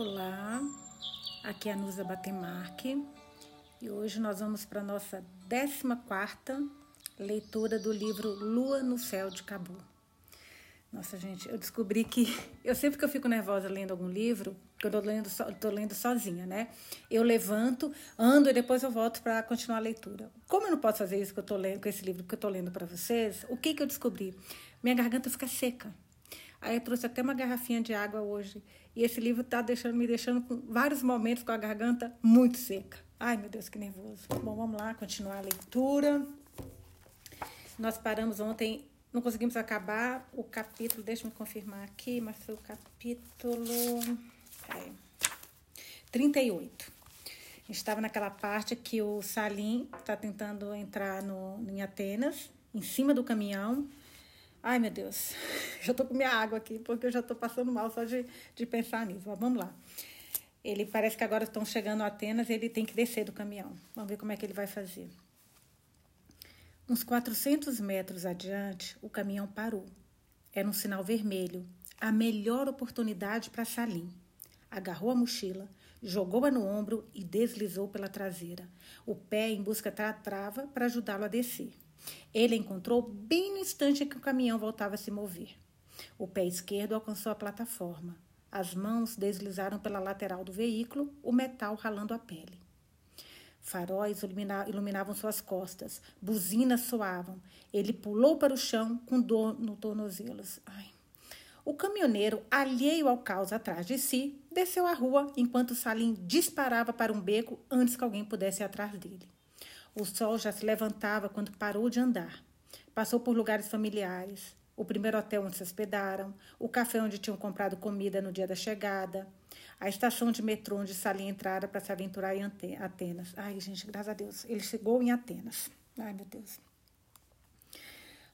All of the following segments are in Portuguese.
Olá, aqui é a Nusa Batemarque e hoje nós vamos para a nossa 14 leitura do livro Lua no Céu de Cabu. Nossa, gente, eu descobri que eu sempre que eu fico nervosa lendo algum livro, que eu tô lendo, so, tô lendo sozinha, né? Eu levanto, ando e depois eu volto para continuar a leitura. Como eu não posso fazer isso que eu tô lendo, com esse livro que eu tô lendo para vocês, o que que eu descobri? Minha garganta fica seca. Aí eu trouxe até uma garrafinha de água hoje. E esse livro está deixando, me deixando com vários momentos com a garganta muito seca. Ai, meu Deus, que nervoso. Bom, vamos lá, continuar a leitura. Nós paramos ontem, não conseguimos acabar o capítulo, deixa eu confirmar aqui, mas foi o capítulo é, 38. A gente estava naquela parte que o Salim está tentando entrar no, em Atenas, em cima do caminhão, Ai, meu Deus, já tô com minha água aqui, porque eu já tô passando mal só de, de pensar nisso. Mas vamos lá. Ele parece que agora estão chegando a Atenas ele tem que descer do caminhão. Vamos ver como é que ele vai fazer. Uns 400 metros adiante, o caminhão parou. Era um sinal vermelho, a melhor oportunidade para Salim. Agarrou a mochila, jogou-a no ombro e deslizou pela traseira, o pé em busca da trava para ajudá-lo a descer. Ele encontrou bem no instante que o caminhão voltava a se mover. O pé esquerdo alcançou a plataforma. As mãos deslizaram pela lateral do veículo, o metal ralando a pele. Faróis iluminavam suas costas, buzinas soavam. Ele pulou para o chão com dor no tornozelos. Ai. O caminhoneiro, alheio ao caos atrás de si, desceu a rua enquanto Salim disparava para um beco antes que alguém pudesse ir atrás dele. O sol já se levantava quando parou de andar. Passou por lugares familiares, o primeiro hotel onde se hospedaram, o café onde tinham comprado comida no dia da chegada, a estação de metrô onde Salim entrara para se aventurar em Atenas. Ai, gente, graças a Deus, ele chegou em Atenas. Ai, meu Deus.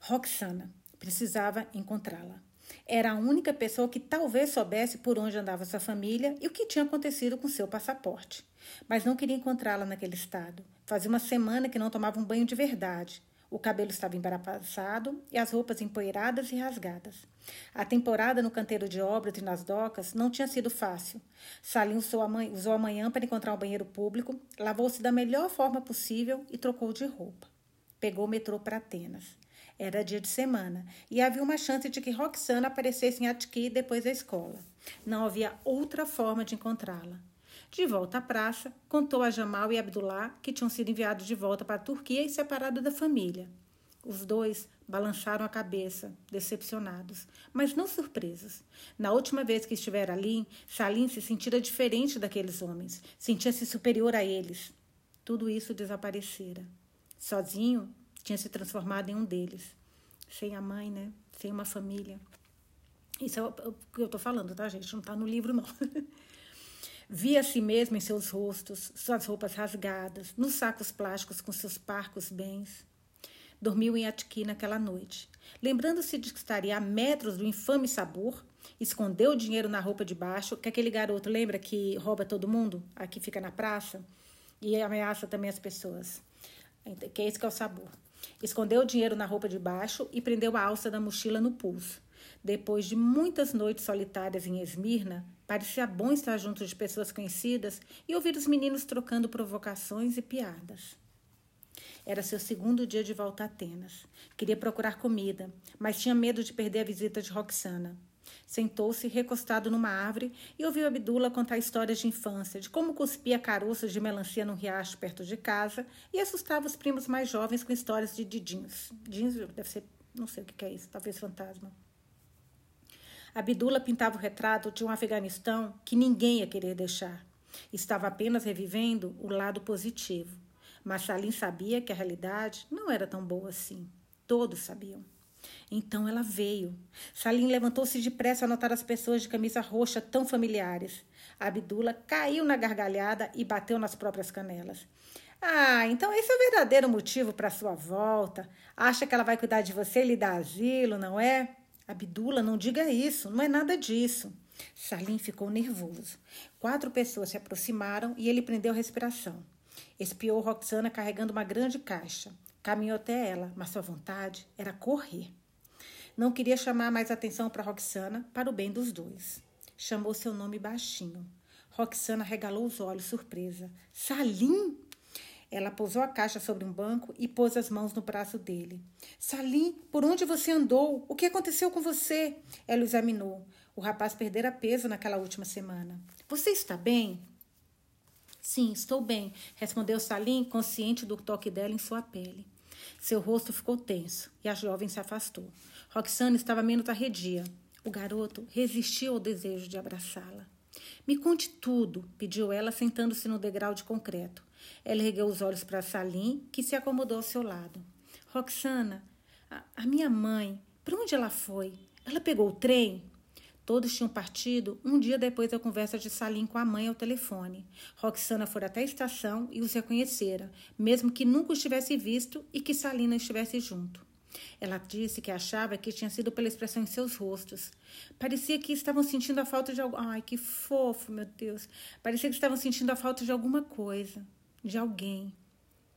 Roxana precisava encontrá-la. Era a única pessoa que talvez soubesse por onde andava sua família e o que tinha acontecido com seu passaporte. Mas não queria encontrá-la naquele estado. Fazia uma semana que não tomava um banho de verdade. O cabelo estava embaraçado e as roupas empoeiradas e rasgadas. A temporada no canteiro de obras e nas docas não tinha sido fácil. Salim usou a manhã para encontrar um banheiro público, lavou-se da melhor forma possível e trocou de roupa. Pegou o metrô para Atenas. Era dia de semana e havia uma chance de que Roxana aparecesse em Atiki depois da escola. Não havia outra forma de encontrá-la. De volta à praça, contou a Jamal e Abdullah que tinham sido enviados de volta para a Turquia e separados da família. Os dois balançaram a cabeça, decepcionados, mas não surpresos. Na última vez que estivera ali, Salim se sentira diferente daqueles homens, sentia-se superior a eles. Tudo isso desaparecera. Sozinho, tinha se transformado em um deles. Sem a mãe, né? Sem uma família. Isso é o que eu estou falando, tá, gente? Não está no livro, não. Via a si mesmo em seus rostos, suas roupas rasgadas, nos sacos plásticos com seus parcos bens. Dormiu em Atiki naquela noite. Lembrando-se de que estaria a metros do infame sabor, escondeu o dinheiro na roupa de baixo, que aquele garoto lembra que rouba todo mundo, aqui fica na praça, e ameaça também as pessoas. Que é esse que é o sabor. Escondeu o dinheiro na roupa de baixo e prendeu a alça da mochila no pulso. Depois de muitas noites solitárias em Esmirna, parecia bom estar junto de pessoas conhecidas e ouvir os meninos trocando provocações e piadas. Era seu segundo dia de volta a Atenas. Queria procurar comida, mas tinha medo de perder a visita de Roxana. Sentou-se recostado numa árvore e ouviu Abdullah contar histórias de infância, de como cuspia caroços de melancia num riacho perto de casa e assustava os primos mais jovens com histórias de didinhos. Didinhos deve ser, não sei o que é isso, talvez fantasma. Abdullah pintava o retrato de um Afeganistão que ninguém ia querer deixar. Estava apenas revivendo o lado positivo. Mas Salim sabia que a realidade não era tão boa assim. Todos sabiam. Então ela veio. Salim levantou-se depressa a notar as pessoas de camisa roxa tão familiares. Abdullah caiu na gargalhada e bateu nas próprias canelas. Ah, então esse é o verdadeiro motivo para sua volta. Acha que ela vai cuidar de você e lhe dar asilo, não é? Abdullah, não diga isso, não é nada disso. Salim ficou nervoso. Quatro pessoas se aproximaram e ele prendeu a respiração. Espiou Roxana carregando uma grande caixa. Caminhou até ela, mas sua vontade era correr. Não queria chamar mais atenção para Roxana, para o bem dos dois. Chamou seu nome baixinho. Roxana regalou os olhos, surpresa. Salim? Ela pousou a caixa sobre um banco e pôs as mãos no braço dele. Salim, por onde você andou? O que aconteceu com você? Ela o examinou. O rapaz perdera peso naquela última semana. Você está bem? Sim, estou bem, respondeu Salim, consciente do toque dela em sua pele. Seu rosto ficou tenso e a jovem se afastou. Roxane estava menos arredia. O garoto resistiu ao desejo de abraçá-la. Me conte tudo, pediu ela, sentando-se no degrau de concreto. Ela ergueu os olhos para Salim, que se acomodou ao seu lado. Roxana, a, a minha mãe, para onde ela foi? Ela pegou o trem? Todos tinham partido um dia depois da conversa de Salim com a mãe ao telefone. Roxana fora até a estação e os reconhecera, mesmo que nunca os tivesse visto e que Salim não estivesse junto. Ela disse que achava que tinha sido pela expressão em seus rostos. Parecia que estavam sentindo a falta de algo. Ai, que fofo, meu Deus. Parecia que estavam sentindo a falta de alguma coisa, de alguém.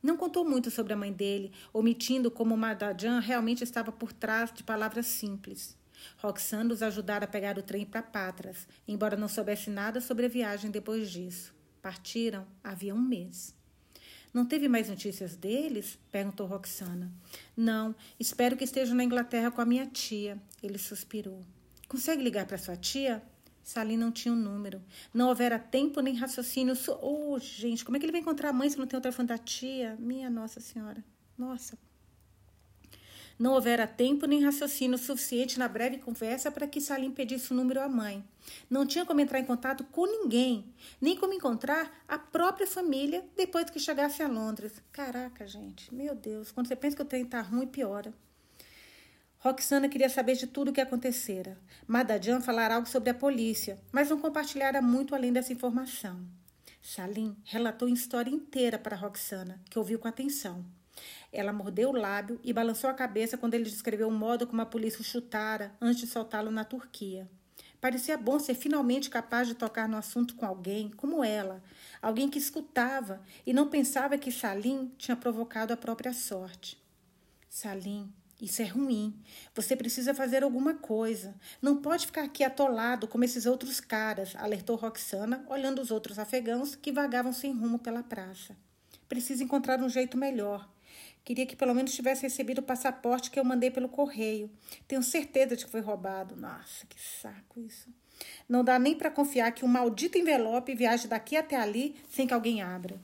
Não contou muito sobre a mãe dele, omitindo como Madajan realmente estava por trás de palavras simples. Roxane os ajudara a pegar o trem para Patras, embora não soubesse nada sobre a viagem depois disso. Partiram havia um mês. Não teve mais notícias deles? perguntou Roxana. Não, espero que estejam na Inglaterra com a minha tia. Ele suspirou. Consegue ligar para sua tia? Salim não tinha um número. Não houvera tempo nem raciocínio. Oh, gente, como é que ele vai encontrar a mãe se não tem o telefone da tia? Minha Nossa Senhora. Nossa, não houvera tempo nem raciocínio suficiente na breve conversa para que Salim pedisse o número à mãe. Não tinha como entrar em contato com ninguém, nem como encontrar a própria família depois que chegasse a Londres. Caraca, gente, meu Deus, quando você pensa que o trem está ruim, piora. Roxana queria saber de tudo o que acontecera. Madadian falara algo sobre a polícia, mas não compartilhara muito além dessa informação. Salim relatou a história inteira para Roxana, que ouviu com atenção. Ela mordeu o lábio e balançou a cabeça quando ele descreveu o modo como a polícia o chutara antes de soltá-lo na Turquia. Parecia bom ser finalmente capaz de tocar no assunto com alguém como ela, alguém que escutava e não pensava que Salim tinha provocado a própria sorte. Salim, isso é ruim. Você precisa fazer alguma coisa. Não pode ficar aqui atolado como esses outros caras, alertou Roxana, olhando os outros afegãos que vagavam sem rumo pela praça. Precisa encontrar um jeito melhor. Queria que pelo menos tivesse recebido o passaporte que eu mandei pelo correio. Tenho certeza de que foi roubado. Nossa, que saco isso. Não dá nem para confiar que um maldito envelope viaje daqui até ali sem que alguém abra.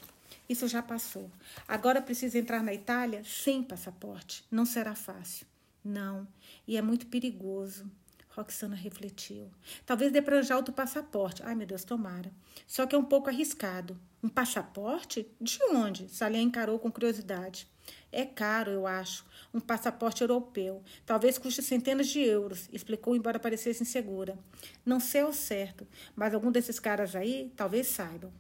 Isso já passou. Agora preciso entrar na Itália sem passaporte. Não será fácil. Não, e é muito perigoso. Roxana refletiu. Talvez dê para arranjar outro passaporte. Ai, meu Deus, tomara. Só que é um pouco arriscado. Um passaporte? De onde? Salia encarou com curiosidade. É caro, eu acho, um passaporte europeu. Talvez custe centenas de euros, explicou, embora parecesse insegura. Não sei ao certo, mas algum desses caras aí talvez saibam.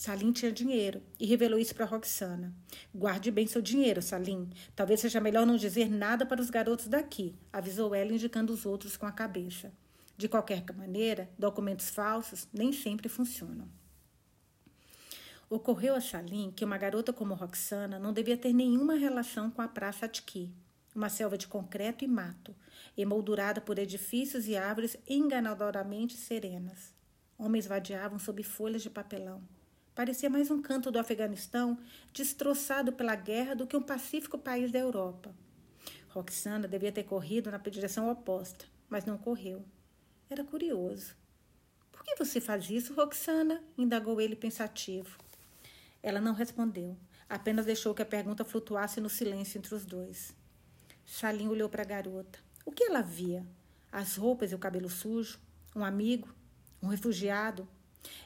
Salim tinha dinheiro e revelou isso para Roxana. Guarde bem seu dinheiro, Salim. Talvez seja melhor não dizer nada para os garotos daqui, avisou ela, indicando os outros com a cabeça. De qualquer maneira, documentos falsos nem sempre funcionam. Ocorreu a Salim que uma garota como Roxana não devia ter nenhuma relação com a Praça Atki, uma selva de concreto e mato, emoldurada por edifícios e árvores enganadoramente serenas. Homens vadiavam sob folhas de papelão. Parecia mais um canto do Afeganistão destroçado pela guerra do que um pacífico país da Europa. Roxana devia ter corrido na direção oposta, mas não correu. Era curioso. Por que você faz isso, Roxana? indagou ele pensativo. Ela não respondeu, apenas deixou que a pergunta flutuasse no silêncio entre os dois. Salim olhou para a garota. O que ela via? As roupas e o cabelo sujo? Um amigo? Um refugiado?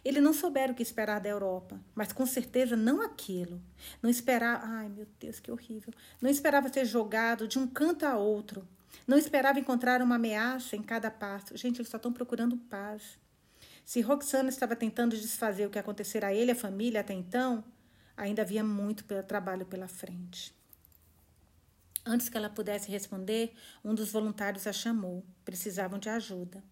Ele não soubera o que esperar da Europa, mas com certeza não aquilo. Não esperava. Ai, meu Deus, que horrível. Não esperava ser jogado de um canto a outro. Não esperava encontrar uma ameaça em cada passo. Gente, eles só estão procurando paz. Se Roxana estava tentando desfazer o que acontecera a ele e a família até então, ainda havia muito trabalho pela frente. Antes que ela pudesse responder, um dos voluntários a chamou. Precisavam de ajuda.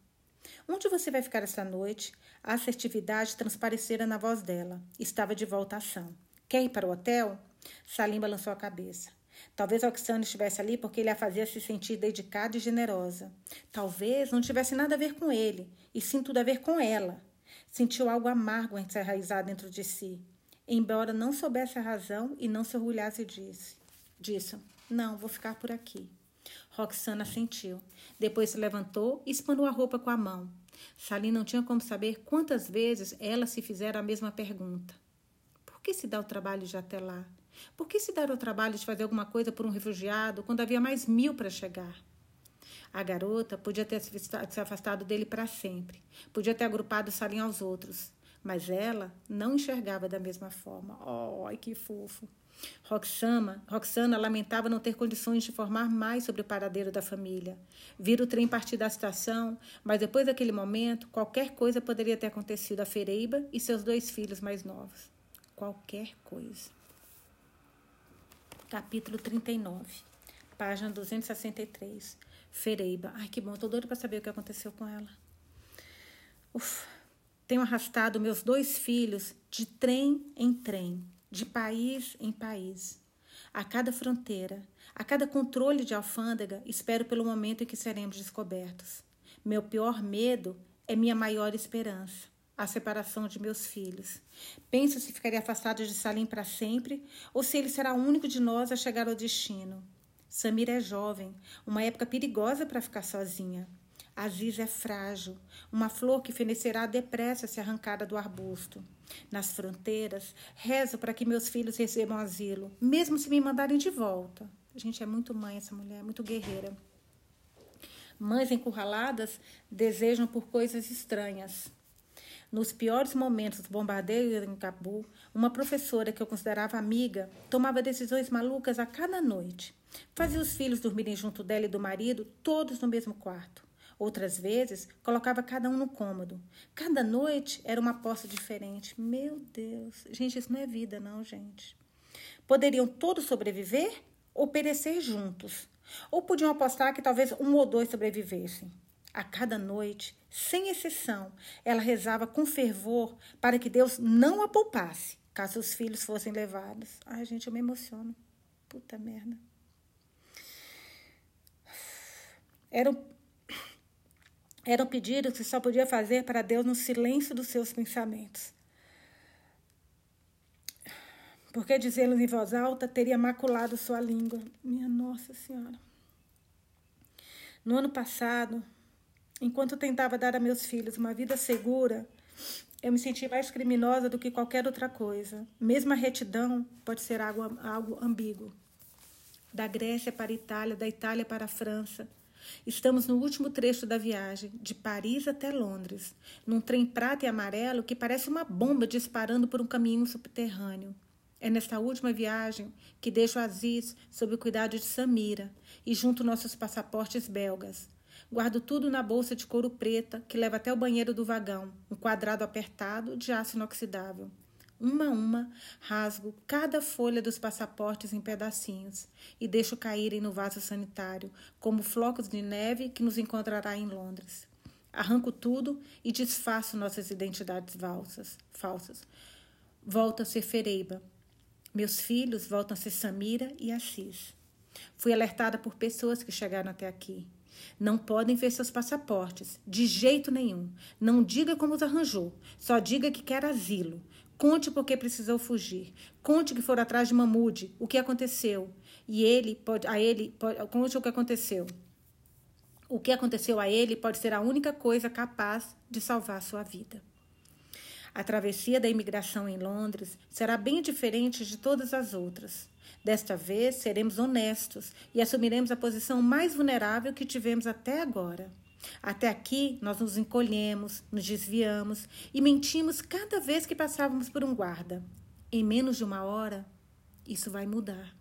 Onde você vai ficar esta noite? A assertividade transparecera na voz dela. Estava de volta à ação. Quer ir para o hotel? Salim balançou a cabeça. Talvez Oxane estivesse ali porque ele a fazia se sentir dedicada e generosa. Talvez não tivesse nada a ver com ele, e sim tudo a ver com ela. Sentiu algo amargo enraizado dentro de si, embora não soubesse a razão e não se orgulhasse disso. Não, vou ficar por aqui. Roxana sentiu. Depois se levantou e espanou a roupa com a mão. Salim não tinha como saber quantas vezes ela se fizera a mesma pergunta. Por que se dá o trabalho de até lá? Por que se dar o trabalho de fazer alguma coisa por um refugiado quando havia mais mil para chegar? A garota podia ter se afastado dele para sempre, podia ter agrupado Salim aos outros, mas ela não enxergava da mesma forma. Oh, que fofo! Roxana, Roxana lamentava não ter condições de informar mais sobre o paradeiro da família. Vira o trem partir da estação, mas depois daquele momento, qualquer coisa poderia ter acontecido a Fereiba e seus dois filhos mais novos. Qualquer coisa. Capítulo 39, página 263. Fereiba. Ai, que bom, tô doida para saber o que aconteceu com ela. Uf, tenho arrastado meus dois filhos de trem em trem, de país em país. A cada fronteira, a cada controle de alfândega, espero pelo momento em que seremos descobertos. Meu pior medo é minha maior esperança, a separação de meus filhos. Penso se ficaria afastado de Salim para sempre ou se ele será o único de nós a chegar ao destino. Samira é jovem, uma época perigosa para ficar sozinha. Aziz é frágil, uma flor que fenecerá depressa se arrancada do arbusto. Nas fronteiras, rezo para que meus filhos recebam asilo, mesmo se me mandarem de volta. A gente é muito mãe, essa mulher, muito guerreira. Mães encurraladas desejam por coisas estranhas. Nos piores momentos do bombardeio em Cabul, uma professora que eu considerava amiga tomava decisões malucas a cada noite. Fazia os filhos dormirem junto dela e do marido, todos no mesmo quarto. Outras vezes, colocava cada um no cômodo. Cada noite era uma aposta diferente. Meu Deus. Gente, isso não é vida, não, gente. Poderiam todos sobreviver ou perecer juntos. Ou podiam apostar que talvez um ou dois sobrevivessem. A cada noite, sem exceção, ela rezava com fervor para que Deus não a poupasse, caso os filhos fossem levados. Ai, gente, eu me emociono. Puta merda. Era um, era um pedido que só podia fazer para Deus no silêncio dos seus pensamentos. Porque dizê-los em voz alta teria maculado sua língua. Minha Nossa Senhora. No ano passado, enquanto tentava dar a meus filhos uma vida segura, eu me senti mais criminosa do que qualquer outra coisa. Mesmo a retidão pode ser algo, algo ambíguo. Da Grécia para a Itália, da Itália para a França, Estamos no último trecho da viagem, de Paris até Londres, num trem prata e amarelo que parece uma bomba disparando por um caminho subterrâneo. É nesta última viagem que deixo Aziz sob o cuidado de Samira e junto nossos passaportes belgas. Guardo tudo na bolsa de couro preta que leva até o banheiro do vagão, um quadrado apertado de aço inoxidável. Uma a uma, rasgo cada folha dos passaportes em pedacinhos e deixo caírem no vaso sanitário, como flocos de neve que nos encontrará em Londres. Arranco tudo e desfaço nossas identidades falsas. falsas. Volto a ser Fereiba. Meus filhos voltam a ser Samira e Assis. Fui alertada por pessoas que chegaram até aqui. Não podem ver seus passaportes, de jeito nenhum. Não diga como os arranjou, só diga que quer asilo. Conte por que precisou fugir. Conte que foram atrás de Mamude, o que aconteceu. E ele pode, a ele, pode, conte o que aconteceu. O que aconteceu a ele pode ser a única coisa capaz de salvar sua vida. A travessia da imigração em Londres será bem diferente de todas as outras. Desta vez, seremos honestos e assumiremos a posição mais vulnerável que tivemos até agora. Até aqui, nós nos encolhemos, nos desviamos e mentimos cada vez que passávamos por um guarda. Em menos de uma hora, isso vai mudar.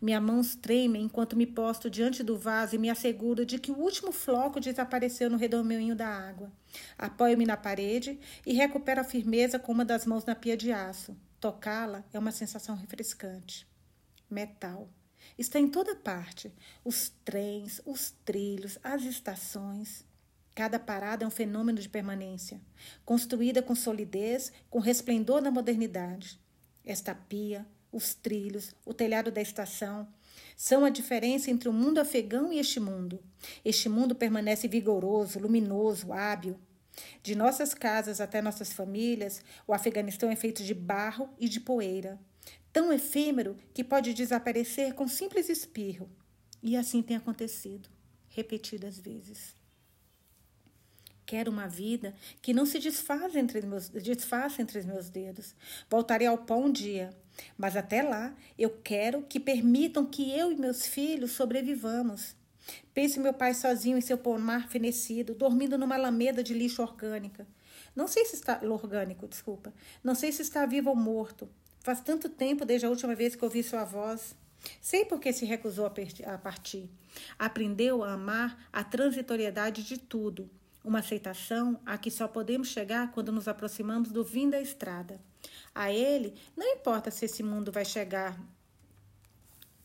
Minha mãos tremem enquanto me posto diante do vaso e me asseguro de que o último floco desapareceu no redemoinho da água. Apoio-me na parede e recupero a firmeza com uma das mãos na pia de aço. Tocá-la é uma sensação refrescante. Metal. Está em toda parte. Os trens, os trilhos, as estações. Cada parada é um fenômeno de permanência, construída com solidez, com resplendor da modernidade. Esta pia, os trilhos, o telhado da estação são a diferença entre o mundo afegão e este mundo. Este mundo permanece vigoroso, luminoso, hábil. De nossas casas até nossas famílias, o Afeganistão é feito de barro e de poeira, tão efêmero que pode desaparecer com simples espirro. E assim tem acontecido, repetidas vezes. Quero uma vida que não se desfaz entre meus, desfaça entre os meus dedos. Voltarei ao pão um dia, mas até lá eu quero que permitam que eu e meus filhos sobrevivamos. Pense meu pai sozinho em seu pomar fenecido, dormindo numa alameda de lixo orgânica. Não sei se está orgânico, desculpa. Não sei se está vivo ou morto. Faz tanto tempo desde a última vez que ouvi sua voz. Sei por que se recusou a partir. Aprendeu a amar a transitoriedade de tudo, uma aceitação a que só podemos chegar quando nos aproximamos do fim da estrada. A ele não importa se esse mundo vai chegar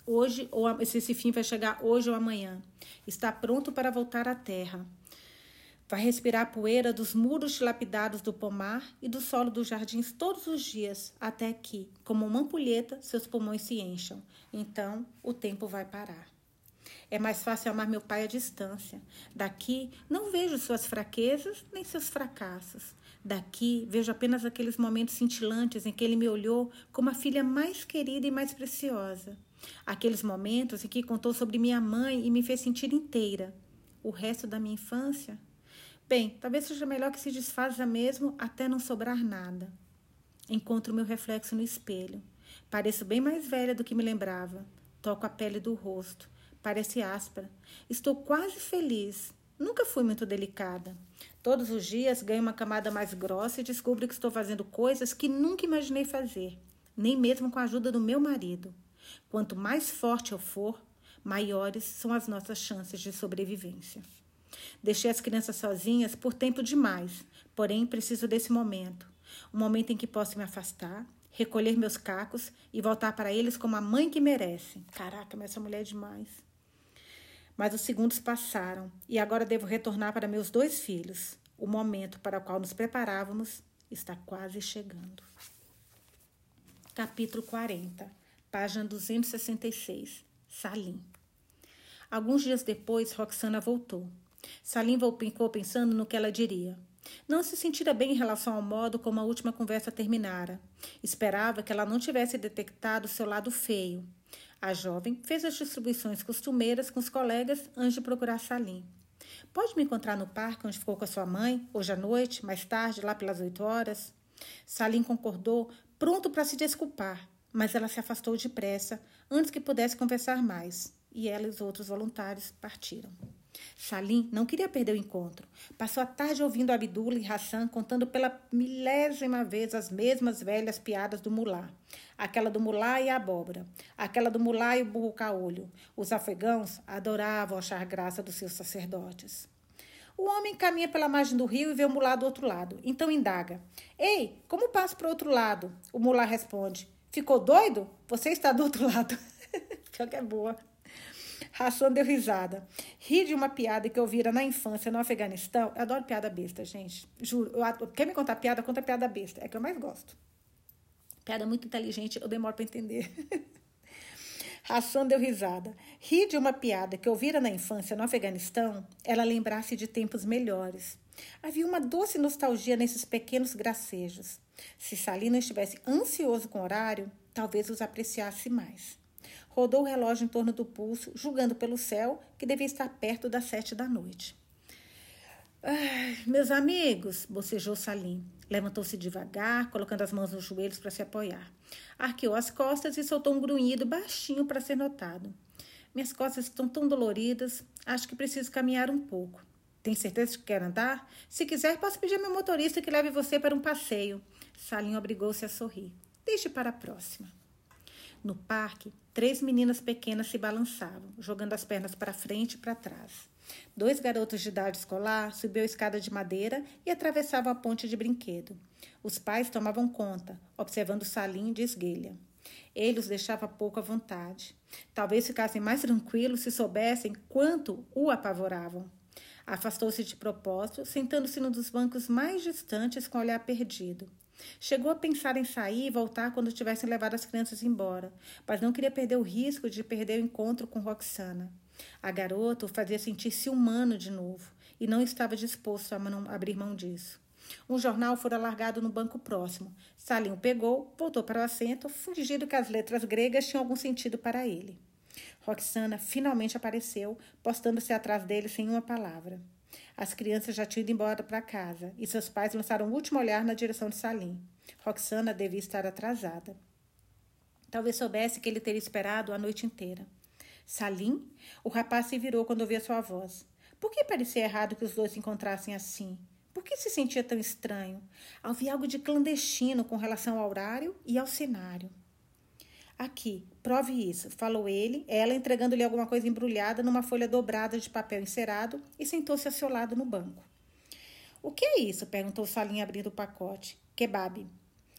hoje ou se esse fim vai chegar hoje ou amanhã. Está pronto para voltar à terra. Vai respirar a poeira dos muros dilapidados do pomar e do solo dos jardins todos os dias, até que, como uma ampulheta, seus pulmões se encham. Então, o tempo vai parar. É mais fácil amar meu pai à distância. Daqui, não vejo suas fraquezas nem seus fracassos. Daqui, vejo apenas aqueles momentos cintilantes em que ele me olhou como a filha mais querida e mais preciosa. Aqueles momentos em que contou sobre minha mãe e me fez sentir inteira. O resto da minha infância? Bem, talvez seja melhor que se desfaça mesmo até não sobrar nada. Encontro meu reflexo no espelho. Pareço bem mais velha do que me lembrava. Toco a pele do rosto. Parece áspera. Estou quase feliz. Nunca fui muito delicada. Todos os dias ganho uma camada mais grossa e descubro que estou fazendo coisas que nunca imaginei fazer, nem mesmo com a ajuda do meu marido. Quanto mais forte eu for, maiores são as nossas chances de sobrevivência. Deixei as crianças sozinhas por tempo demais, porém preciso desse momento. Um momento em que posso me afastar, recolher meus cacos e voltar para eles como a mãe que merece. Caraca, mas essa mulher é demais. Mas os segundos passaram e agora devo retornar para meus dois filhos. O momento para o qual nos preparávamos está quase chegando. Capítulo 40 página 266, Salim. Alguns dias depois, Roxana voltou. Salim ficou pensando no que ela diria. Não se sentira bem em relação ao modo como a última conversa terminara. Esperava que ela não tivesse detectado seu lado feio. A jovem fez as distribuições costumeiras com os colegas antes de procurar Salim. Pode me encontrar no parque onde ficou com a sua mãe, hoje à noite, mais tarde, lá pelas oito horas? Salim concordou, pronto para se desculpar mas ela se afastou depressa antes que pudesse conversar mais, e ela e os outros voluntários partiram. Salim não queria perder o encontro. Passou a tarde ouvindo Abdullah e Hassan contando pela milésima vez as mesmas velhas piadas do mulá. Aquela do mulá e a abóbora. Aquela do mulá e o burro caolho. Os afegãos adoravam achar graça dos seus sacerdotes. O homem caminha pela margem do rio e vê o mulá do outro lado. Então indaga. Ei, como passo para o outro lado? O mulá responde. Ficou doido? Você está do outro lado. Pior que é boa. Hassan deu risada. Ri de uma piada que eu vira na infância no Afeganistão. Eu adoro piada besta, gente. Juro. Eu, quer me contar piada? Conta piada besta. É que eu mais gosto. Piada muito inteligente, eu demoro para entender. Hassan deu risada. Ri de uma piada que eu vira na infância no Afeganistão, ela lembrasse de tempos melhores. Havia uma doce nostalgia nesses pequenos gracejos. Se Salina estivesse ansioso com o horário, talvez os apreciasse mais. Rodou o relógio em torno do pulso, julgando pelo céu que devia estar perto das sete da noite. meus amigos, bocejou Salim. Levantou-se devagar, colocando as mãos nos joelhos para se apoiar. Arqueou as costas e soltou um grunhido baixinho para ser notado. Minhas costas estão tão doloridas, acho que preciso caminhar um pouco. Tem certeza que quer andar? Se quiser, posso pedir ao meu motorista que leve você para um passeio. Salim obrigou-se a sorrir. Deixe para a próxima. No parque, três meninas pequenas se balançavam, jogando as pernas para frente e para trás. Dois garotos de idade escolar subiam a escada de madeira e atravessavam a ponte de brinquedo. Os pais tomavam conta, observando Salim de esguelha. Ele os deixava pouco à vontade. Talvez ficassem mais tranquilos se soubessem quanto o apavoravam. Afastou-se de propósito, sentando-se num dos bancos mais distantes com o olhar perdido. Chegou a pensar em sair e voltar quando tivessem levado as crianças embora, mas não queria perder o risco de perder o encontro com Roxana. A garota o fazia sentir-se humano de novo, e não estava disposto a abrir mão disso. Um jornal fora largado no banco próximo. Salim o pegou, voltou para o assento, fingindo que as letras gregas tinham algum sentido para ele. Roxana finalmente apareceu, postando-se atrás dele sem uma palavra. As crianças já tinham ido embora para casa e seus pais lançaram um último olhar na direção de Salim. Roxana devia estar atrasada. Talvez soubesse que ele teria esperado a noite inteira. Salim? O rapaz se virou quando ouviu sua voz. Por que parecia errado que os dois se encontrassem assim? Por que se sentia tão estranho? Havia algo de clandestino com relação ao horário e ao cenário. Aqui, prove isso, falou ele, ela entregando-lhe alguma coisa embrulhada numa folha dobrada de papel encerado e sentou-se a seu lado no banco. O que é isso? perguntou Salim abrindo o pacote. Kebab.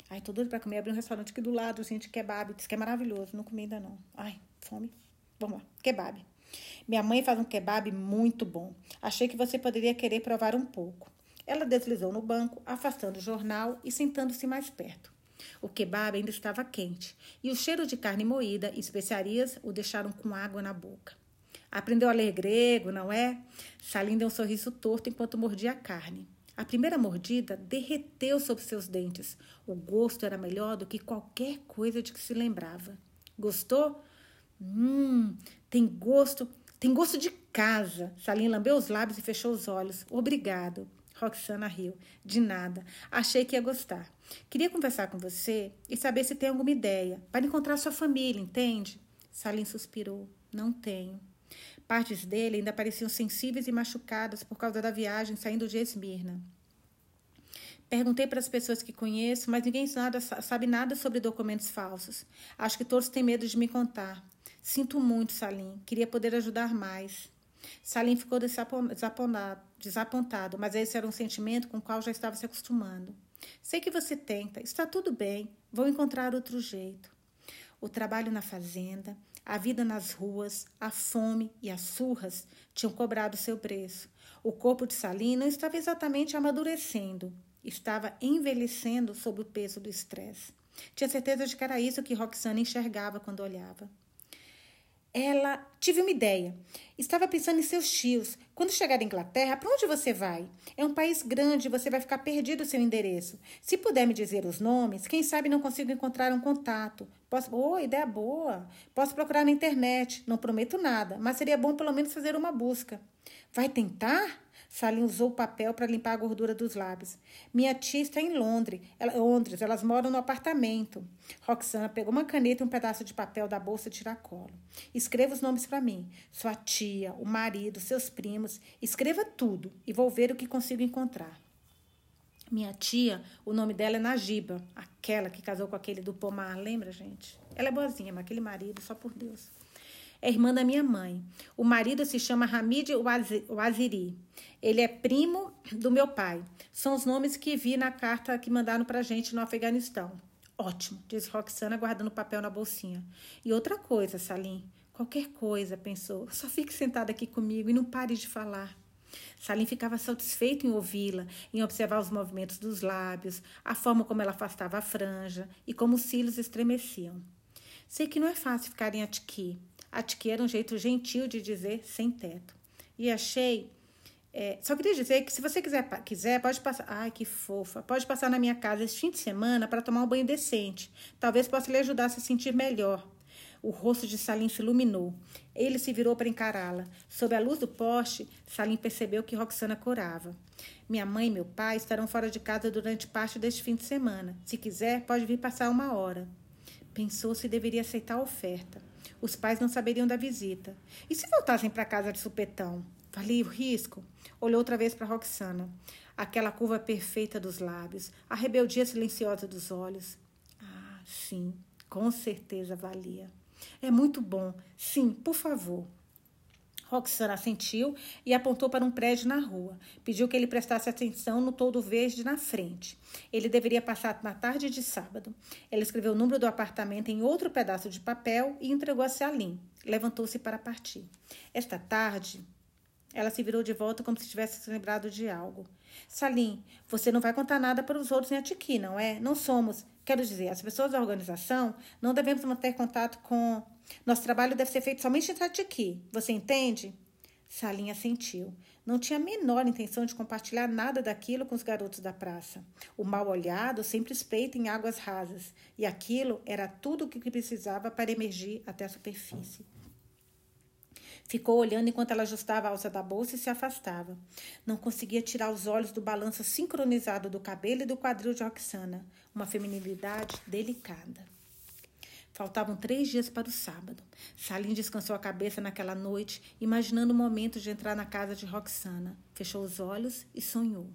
Ai, tô doido pra comer. Abri um restaurante aqui do lado, gente, kebab. Diz que é maravilhoso. Não comi ainda não. Ai, fome. Vamos lá. Kebab. Minha mãe faz um kebab muito bom. Achei que você poderia querer provar um pouco. Ela deslizou no banco, afastando o jornal e sentando-se mais perto. O kebab ainda estava quente e o cheiro de carne moída e especiarias o deixaram com água na boca. Aprendeu a ler grego, não é? Salim deu um sorriso torto enquanto mordia a carne. A primeira mordida derreteu sob seus dentes. O gosto era melhor do que qualquer coisa de que se lembrava. Gostou? Hum, tem gosto, tem gosto de casa. Salim lambeu os lábios e fechou os olhos. Obrigado. Roxana riu. De nada. Achei que ia gostar. Queria conversar com você e saber se tem alguma ideia para encontrar sua família, entende? Salim suspirou. Não tenho. Partes dele ainda pareciam sensíveis e machucadas por causa da viagem saindo de Esmirna. Perguntei para as pessoas que conheço, mas ninguém nada, sabe nada sobre documentos falsos. Acho que todos têm medo de me contar. Sinto muito, Salim. Queria poder ajudar mais. Salim ficou desapontado, desapontado, mas esse era um sentimento com o qual já estava se acostumando. Sei que você tenta, está tudo bem, vou encontrar outro jeito. O trabalho na fazenda, a vida nas ruas, a fome e as surras tinham cobrado seu preço. O corpo de Salim não estava exatamente amadurecendo, estava envelhecendo sob o peso do estresse. Tinha certeza de que era isso que Roxana enxergava quando olhava ela tive uma ideia. Estava pensando em seus tios. Quando chegar à Inglaterra, para onde você vai? É um país grande, você vai ficar perdido seu endereço. Se puder me dizer os nomes, quem sabe não consigo encontrar um contato. Posso, oh, ideia boa. Posso procurar na internet. Não prometo nada, mas seria bom pelo menos fazer uma busca. Vai tentar? Salim usou o papel para limpar a gordura dos lábios. Minha tia está em Londres. Ela, Londres. Elas moram no apartamento. Roxana pegou uma caneta e um pedaço de papel da bolsa de tiracolo. Escreva os nomes para mim. Sua tia, o marido, seus primos. Escreva tudo e vou ver o que consigo encontrar. Minha tia, o nome dela é Najiba, aquela que casou com aquele do pomar, lembra, gente? Ela é boazinha, mas aquele marido, só por Deus é irmã da minha mãe. O marido se chama Hamid Waziri. Ele é primo do meu pai. São os nomes que vi na carta que mandaram pra gente no Afeganistão. Ótimo, disse Roxana, guardando o papel na bolsinha. E outra coisa, Salim. Qualquer coisa, pensou. Só fique sentada aqui comigo e não pare de falar. Salim ficava satisfeito em ouvi-la, em observar os movimentos dos lábios, a forma como ela afastava a franja e como os cílios estremeciam. Sei que não é fácil ficar em Atiki, Atiquei era um jeito gentil de dizer sem teto. E achei. É, só queria dizer que se você quiser, quiser, pode passar. Ai, que fofa! Pode passar na minha casa este fim de semana para tomar um banho decente. Talvez possa lhe ajudar a se sentir melhor. O rosto de Salim se iluminou. Ele se virou para encará-la. Sob a luz do poste, Salim percebeu que Roxana corava. Minha mãe e meu pai estarão fora de casa durante parte deste fim de semana. Se quiser, pode vir passar uma hora. Pensou se deveria aceitar a oferta. Os pais não saberiam da visita. E se voltassem para casa de supetão? Valia o risco? Olhou outra vez para Roxana. Aquela curva perfeita dos lábios, a rebeldia silenciosa dos olhos. Ah, sim, com certeza valia. É muito bom. Sim, por favor. Roxana assentiu e apontou para um prédio na rua. Pediu que ele prestasse atenção no todo verde na frente. Ele deveria passar na tarde de sábado. Ela escreveu o número do apartamento em outro pedaço de papel e entregou a Salim. Levantou-se para partir. Esta tarde, ela se virou de volta como se tivesse se lembrado de algo. Salim, você não vai contar nada para os outros em Atiqui, não é? Não somos. Quero dizer, as pessoas da organização não devemos manter contato com. Nosso trabalho deve ser feito somente em Atiqui. Você entende? Salim assentiu. Não tinha a menor intenção de compartilhar nada daquilo com os garotos da praça. O mal olhado sempre espreita em águas rasas, e aquilo era tudo o que precisava para emergir até a superfície. Ficou olhando enquanto ela ajustava a alça da bolsa e se afastava. Não conseguia tirar os olhos do balanço sincronizado do cabelo e do quadril de Roxana, uma feminilidade delicada. Faltavam três dias para o sábado. Salim descansou a cabeça naquela noite, imaginando o momento de entrar na casa de Roxana. Fechou os olhos e sonhou.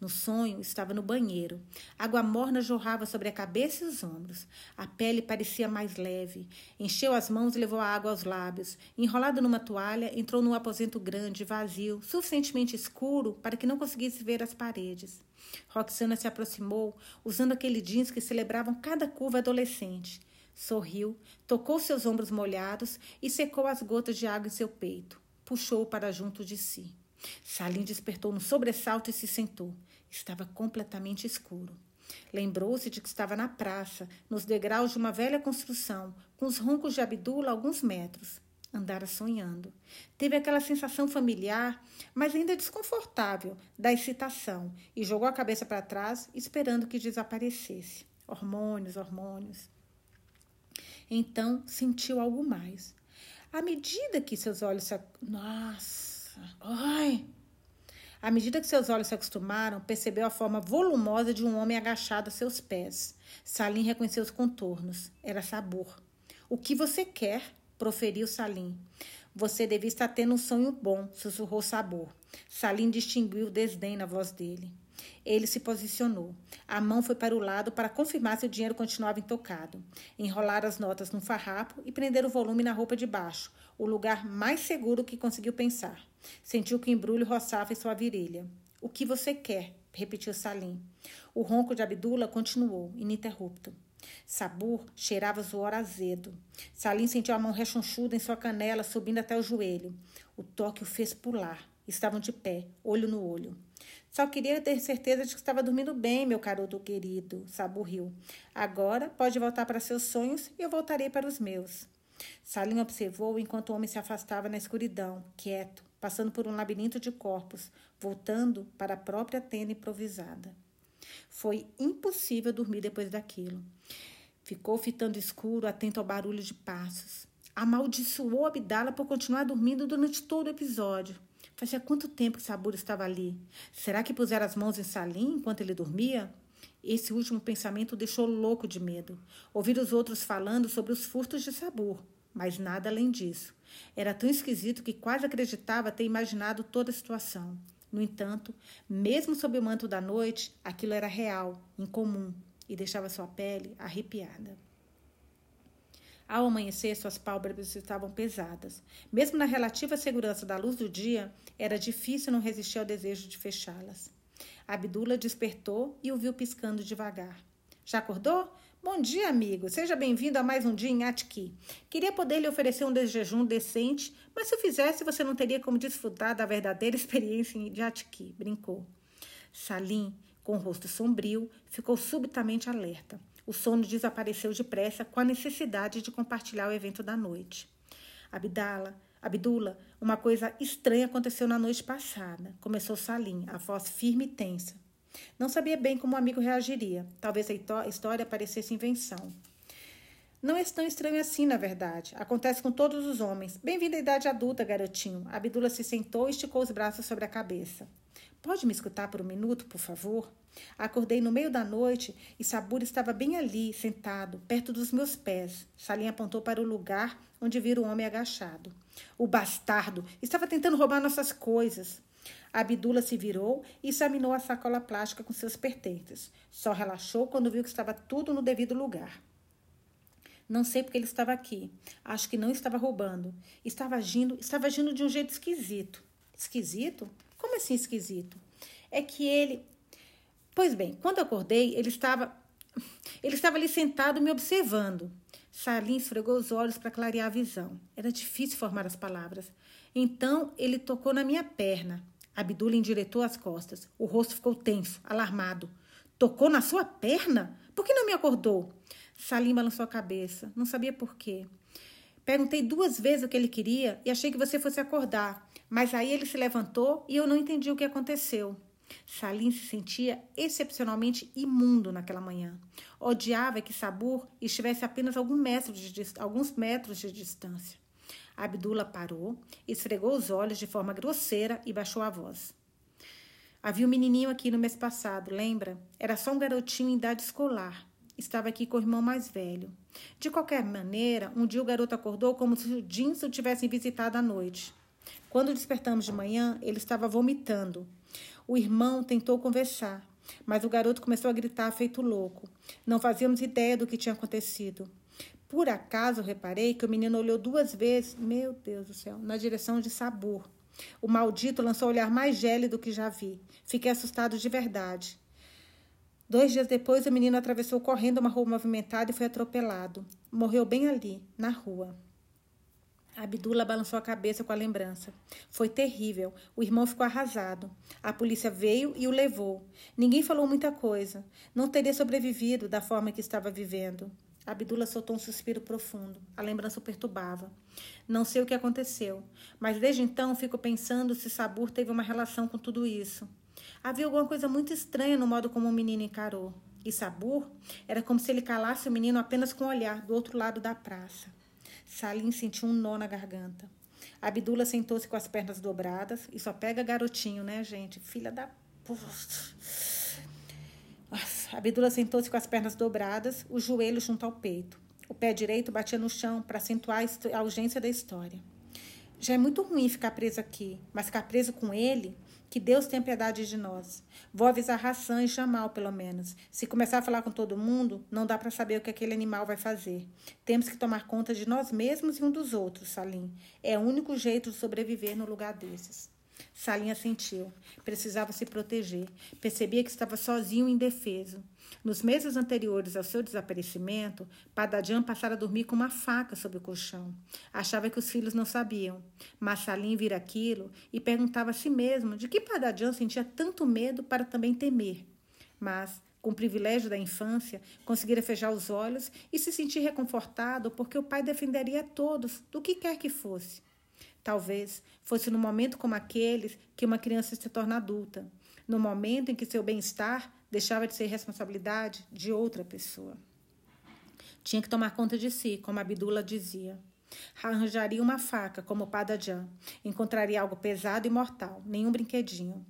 No sonho, estava no banheiro. Água morna jorrava sobre a cabeça e os ombros. A pele parecia mais leve. Encheu as mãos e levou a água aos lábios. Enrolado numa toalha, entrou num aposento grande, vazio, suficientemente escuro para que não conseguisse ver as paredes. Roxana se aproximou, usando aquele jeans que celebravam cada curva adolescente. Sorriu, tocou seus ombros molhados e secou as gotas de água em seu peito. Puxou-o para junto de si. Salim despertou no sobressalto e se sentou. Estava completamente escuro. Lembrou-se de que estava na praça, nos degraus de uma velha construção, com os roncos de Abdullah a alguns metros. Andara sonhando. Teve aquela sensação familiar, mas ainda desconfortável, da excitação, e jogou a cabeça para trás, esperando que desaparecesse. Hormônios, hormônios. Então sentiu algo mais. À medida que seus olhos se. Nossa! Ai! À medida que seus olhos se acostumaram, percebeu a forma volumosa de um homem agachado a seus pés. Salim reconheceu os contornos. Era Sabor. O que você quer? proferiu Salim. Você devia estar tendo um sonho bom, sussurrou Sabor. Salim distinguiu o desdém na voz dele. Ele se posicionou. A mão foi para o lado para confirmar se o dinheiro continuava intocado. Enrolar as notas num farrapo e prender o volume na roupa de baixo, o lugar mais seguro que conseguiu pensar. Sentiu que o embrulho roçava em sua virilha. O que você quer? repetiu Salim. O ronco de Abdullah continuou, ininterrupto. Sabur cheirava zoor azedo. Salim sentiu a mão rechonchuda em sua canela, subindo até o joelho. O toque o fez pular. Estavam de pé, olho no olho. Só queria ter certeza de que estava dormindo bem, meu caroto querido, saburriu. Agora pode voltar para seus sonhos e eu voltarei para os meus. Salim observou enquanto o homem se afastava na escuridão, quieto, passando por um labirinto de corpos, voltando para a própria tenda improvisada. Foi impossível dormir depois daquilo. Ficou fitando escuro, atento ao barulho de passos. Amaldiçoou Abdala por continuar dormindo durante todo o episódio. Fazia quanto tempo que Saburo estava ali? Será que puseram as mãos em Salim enquanto ele dormia? Esse último pensamento o deixou louco de medo. Ouvir os outros falando sobre os furtos de Sabor, mas nada além disso. Era tão esquisito que quase acreditava ter imaginado toda a situação. No entanto, mesmo sob o manto da noite, aquilo era real, incomum, e deixava sua pele arrepiada. Ao amanhecer, suas pálpebras estavam pesadas. Mesmo na relativa segurança da luz do dia, era difícil não resistir ao desejo de fechá-las. Abdullah despertou e o viu piscando devagar. Já acordou? Bom dia, amigo. Seja bem-vindo a mais um dia em Atki. Queria poder lhe oferecer um desjejum decente, mas se o fizesse, você não teria como desfrutar da verdadeira experiência de Atki, brincou. Salim, com o rosto sombrio, ficou subitamente alerta. O sono desapareceu depressa com a necessidade de compartilhar o evento da noite. Abdala, Abdullah, uma coisa estranha aconteceu na noite passada. Começou Salim, a voz firme e tensa. Não sabia bem como o amigo reagiria. Talvez a história parecesse invenção. Não é tão estranho assim, na verdade. Acontece com todos os homens. Bem-vindo à idade adulta, garotinho. Abdullah se sentou e esticou os braços sobre a cabeça. Pode me escutar por um minuto, por favor? Acordei no meio da noite e Sabur estava bem ali, sentado, perto dos meus pés. Salim apontou para o lugar onde vira o homem agachado. O bastardo estava tentando roubar nossas coisas. Abdullah se virou e examinou a sacola plástica com seus pertences. Só relaxou quando viu que estava tudo no devido lugar. Não sei porque ele estava aqui. Acho que não estava roubando. Estava agindo, estava agindo de um jeito esquisito. Esquisito? Como assim esquisito? É que ele Pois bem, quando acordei, ele estava ele estava ali sentado me observando. Salim esfregou os olhos para clarear a visão. Era difícil formar as palavras. Então ele tocou na minha perna. Abdullah endireitou as costas. O rosto ficou tenso, alarmado. Tocou na sua perna? Por que não me acordou? Salim balançou a cabeça. Não sabia por quê. Perguntei duas vezes o que ele queria e achei que você fosse acordar, mas aí ele se levantou e eu não entendi o que aconteceu. Salim se sentia excepcionalmente imundo naquela manhã. Odiava que Sabur estivesse apenas alguns metros de, alguns metros de distância. Abdullah parou, esfregou os olhos de forma grosseira e baixou a voz. Havia um menininho aqui no mês passado, lembra? Era só um garotinho em idade escolar. Estava aqui com o irmão mais velho. De qualquer maneira, um dia o garoto acordou como se o Jeans o tivessem visitado à noite. Quando despertamos de manhã, ele estava vomitando. O irmão tentou conversar, mas o garoto começou a gritar feito louco. Não fazíamos ideia do que tinha acontecido. Por acaso reparei que o menino olhou duas vezes, meu Deus do céu, na direção de Sabor. O maldito lançou o olhar mais gélido que já vi. Fiquei assustado de verdade. Dois dias depois, o menino atravessou correndo uma rua movimentada e foi atropelado. Morreu bem ali, na rua. Abdullah balançou a cabeça com a lembrança. Foi terrível. O irmão ficou arrasado. A polícia veio e o levou. Ninguém falou muita coisa. Não teria sobrevivido da forma que estava vivendo. Abdullah soltou um suspiro profundo. A lembrança o perturbava. Não sei o que aconteceu, mas desde então fico pensando se Sabur teve uma relação com tudo isso. Havia alguma coisa muito estranha no modo como o menino encarou. E Sabur era como se ele calasse o menino apenas com um olhar do outro lado da praça. Salim sentiu um nó na garganta. Abdullah sentou-se com as pernas dobradas e só pega garotinho, né, gente? Filha da. Abdullah sentou-se com as pernas dobradas, o joelho junto ao peito. O pé direito batia no chão para acentuar a urgência da história. Já é muito ruim ficar preso aqui, mas ficar preso com ele que Deus tenha piedade de nós. Vou avisar Hassan e Jamal, pelo menos. Se começar a falar com todo mundo, não dá para saber o que aquele animal vai fazer. Temos que tomar conta de nós mesmos e um dos outros, Salim. É o único jeito de sobreviver no lugar desses. Salinha sentiu. Precisava se proteger. Percebia que estava sozinho e indefeso. Nos meses anteriores ao seu desaparecimento, Padadjan passara a dormir com uma faca sob o colchão. Achava que os filhos não sabiam. Mas Salim vira aquilo e perguntava a si mesmo de que Padadjan sentia tanto medo para também temer. Mas, com o privilégio da infância, conseguira fechar os olhos e se sentir reconfortado porque o pai defenderia a todos, do que quer que fosse. Talvez fosse no momento como aqueles que uma criança se torna adulta, no momento em que seu bem-estar deixava de ser responsabilidade de outra pessoa. Tinha que tomar conta de si, como Abdullah dizia. Arranjaria uma faca, como o Padajan. Encontraria algo pesado e mortal, nenhum brinquedinho.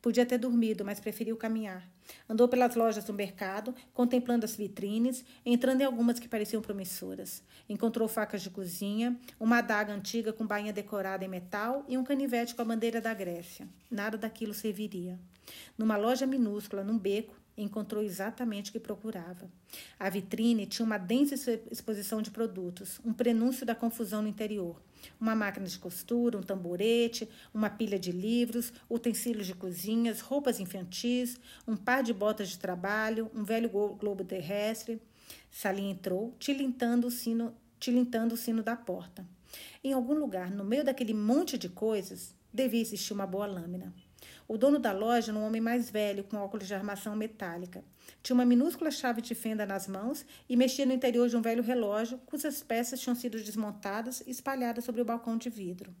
Podia ter dormido, mas preferiu caminhar. Andou pelas lojas do mercado, contemplando as vitrines, entrando em algumas que pareciam promissoras. Encontrou facas de cozinha, uma adaga antiga com bainha decorada em metal e um canivete com a bandeira da Grécia. Nada daquilo serviria. Numa loja minúscula, num beco, encontrou exatamente o que procurava. A vitrine tinha uma densa exposição de produtos, um prenúncio da confusão no interior. Uma máquina de costura, um tamborete, uma pilha de livros, utensílios de cozinhas, roupas infantis, um par de botas de trabalho, um velho globo terrestre. Salim entrou, tilintando o sino, tilintando o sino da porta. Em algum lugar, no meio daquele monte de coisas, devia existir uma boa lâmina. O dono da loja era um homem mais velho, com óculos de armação metálica. Tinha uma minúscula chave de fenda nas mãos e mexia no interior de um velho relógio, cujas peças tinham sido desmontadas e espalhadas sobre o balcão de vidro.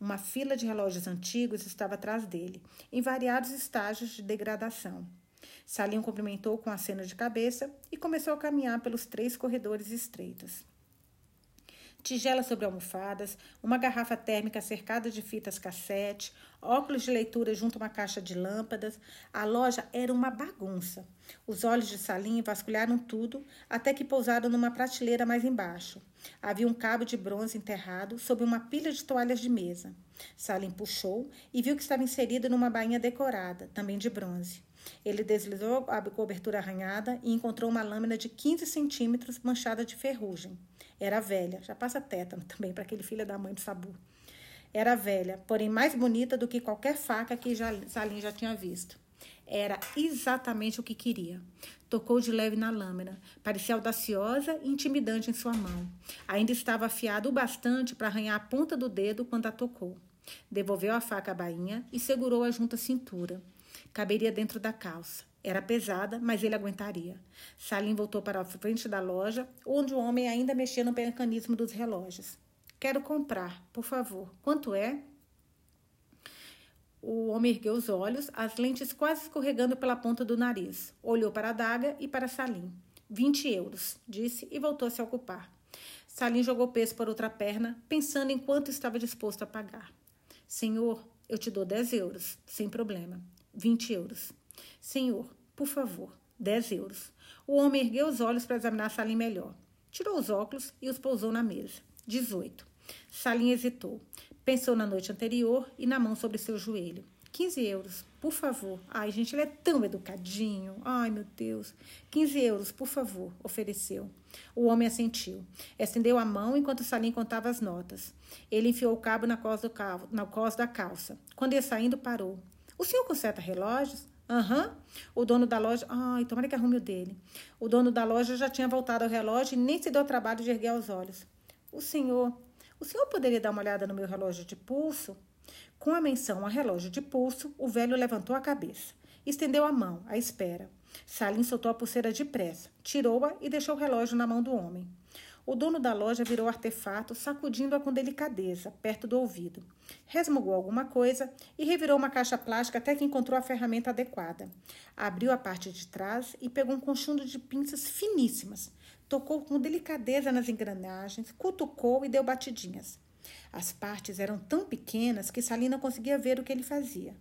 Uma fila de relógios antigos estava atrás dele, em variados estágios de degradação. Salim cumprimentou com aceno de cabeça e começou a caminhar pelos três corredores estreitos tigelas sobre almofadas, uma garrafa térmica cercada de fitas cassete, óculos de leitura junto a uma caixa de lâmpadas. A loja era uma bagunça. Os olhos de Salim vasculharam tudo até que pousaram numa prateleira mais embaixo. Havia um cabo de bronze enterrado sob uma pilha de toalhas de mesa. Salim puxou e viu que estava inserido numa bainha decorada, também de bronze. Ele deslizou a cobertura arranhada e encontrou uma lâmina de 15 centímetros manchada de ferrugem. Era velha, já passa tétano também para aquele filho da mãe de Sabu. Era velha, porém mais bonita do que qualquer faca que Salim já tinha visto. Era exatamente o que queria. Tocou de leve na lâmina. Parecia audaciosa e intimidante em sua mão. Ainda estava afiado o bastante para arranhar a ponta do dedo quando a tocou. Devolveu a faca à bainha e segurou-a junto à cintura. Caberia dentro da calça. Era pesada, mas ele aguentaria. Salim voltou para a frente da loja, onde o homem ainda mexia no mecanismo dos relógios. Quero comprar, por favor. Quanto é? O homem ergueu os olhos, as lentes quase escorregando pela ponta do nariz. Olhou para a daga e para Salim. Vinte euros, disse e voltou a se ocupar. Salim jogou peso por outra perna, pensando em quanto estava disposto a pagar. Senhor, eu te dou dez euros, sem problema. Vinte euros. Senhor, por favor, dez euros. O homem ergueu os olhos para examinar Salim melhor. Tirou os óculos e os pousou na mesa. Dezoito. Salim hesitou. Pensou na noite anterior e na mão sobre seu joelho. 15 euros, por favor. Ai, gente, ele é tão educadinho. Ai, meu Deus. 15 euros, por favor, ofereceu. O homem assentiu. Estendeu a mão enquanto Salim contava as notas. Ele enfiou o cabo na cos, do na da calça. Quando ia saindo, parou. O senhor conserta relógios? Aham. Uhum. O dono da loja. Ai, tomara que arrume o dele. O dono da loja já tinha voltado ao relógio e nem se deu trabalho de erguer os olhos. O senhor o senhor poderia dar uma olhada no meu relógio de pulso? Com a menção a relógio de pulso, o velho levantou a cabeça. Estendeu a mão, à espera. Salim soltou a pulseira depressa, tirou-a e deixou o relógio na mão do homem. O dono da loja virou o artefato, sacudindo-a com delicadeza, perto do ouvido. Resmungou alguma coisa e revirou uma caixa plástica até que encontrou a ferramenta adequada. Abriu a parte de trás e pegou um conjunto de pinças finíssimas, Tocou com delicadeza nas engrenagens, cutucou e deu batidinhas. As partes eram tão pequenas que Salim não conseguia ver o que ele fazia.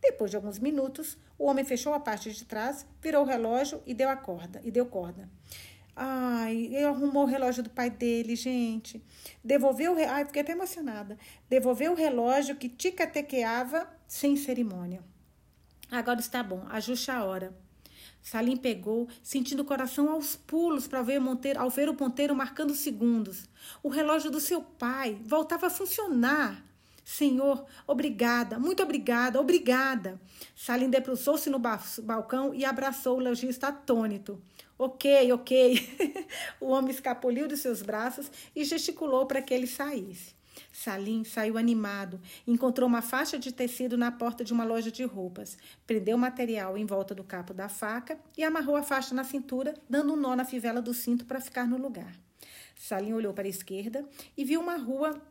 Depois de alguns minutos, o homem fechou a parte de trás, virou o relógio e deu a corda, e deu corda. Ai, ele arrumou o relógio do pai dele, gente. Devolveu o relógio. Ai, fiquei até emocionada. Devolveu o relógio que ticatequeava sem cerimônia. Agora está bom, ajuste a hora. Salim pegou, sentindo o coração aos pulos para ver Monteiro, ao ver o ponteiro marcando segundos. O relógio do seu pai voltava a funcionar. Senhor, obrigada, muito obrigada, obrigada. Salim debruçou-se no balcão e abraçou o lojista atônito. Ok, ok. o homem escapuliu de seus braços e gesticulou para que ele saísse. Salim saiu animado. Encontrou uma faixa de tecido na porta de uma loja de roupas. Prendeu o material em volta do capo da faca e amarrou a faixa na cintura, dando um nó na fivela do cinto para ficar no lugar. Salim olhou para a esquerda e viu uma rua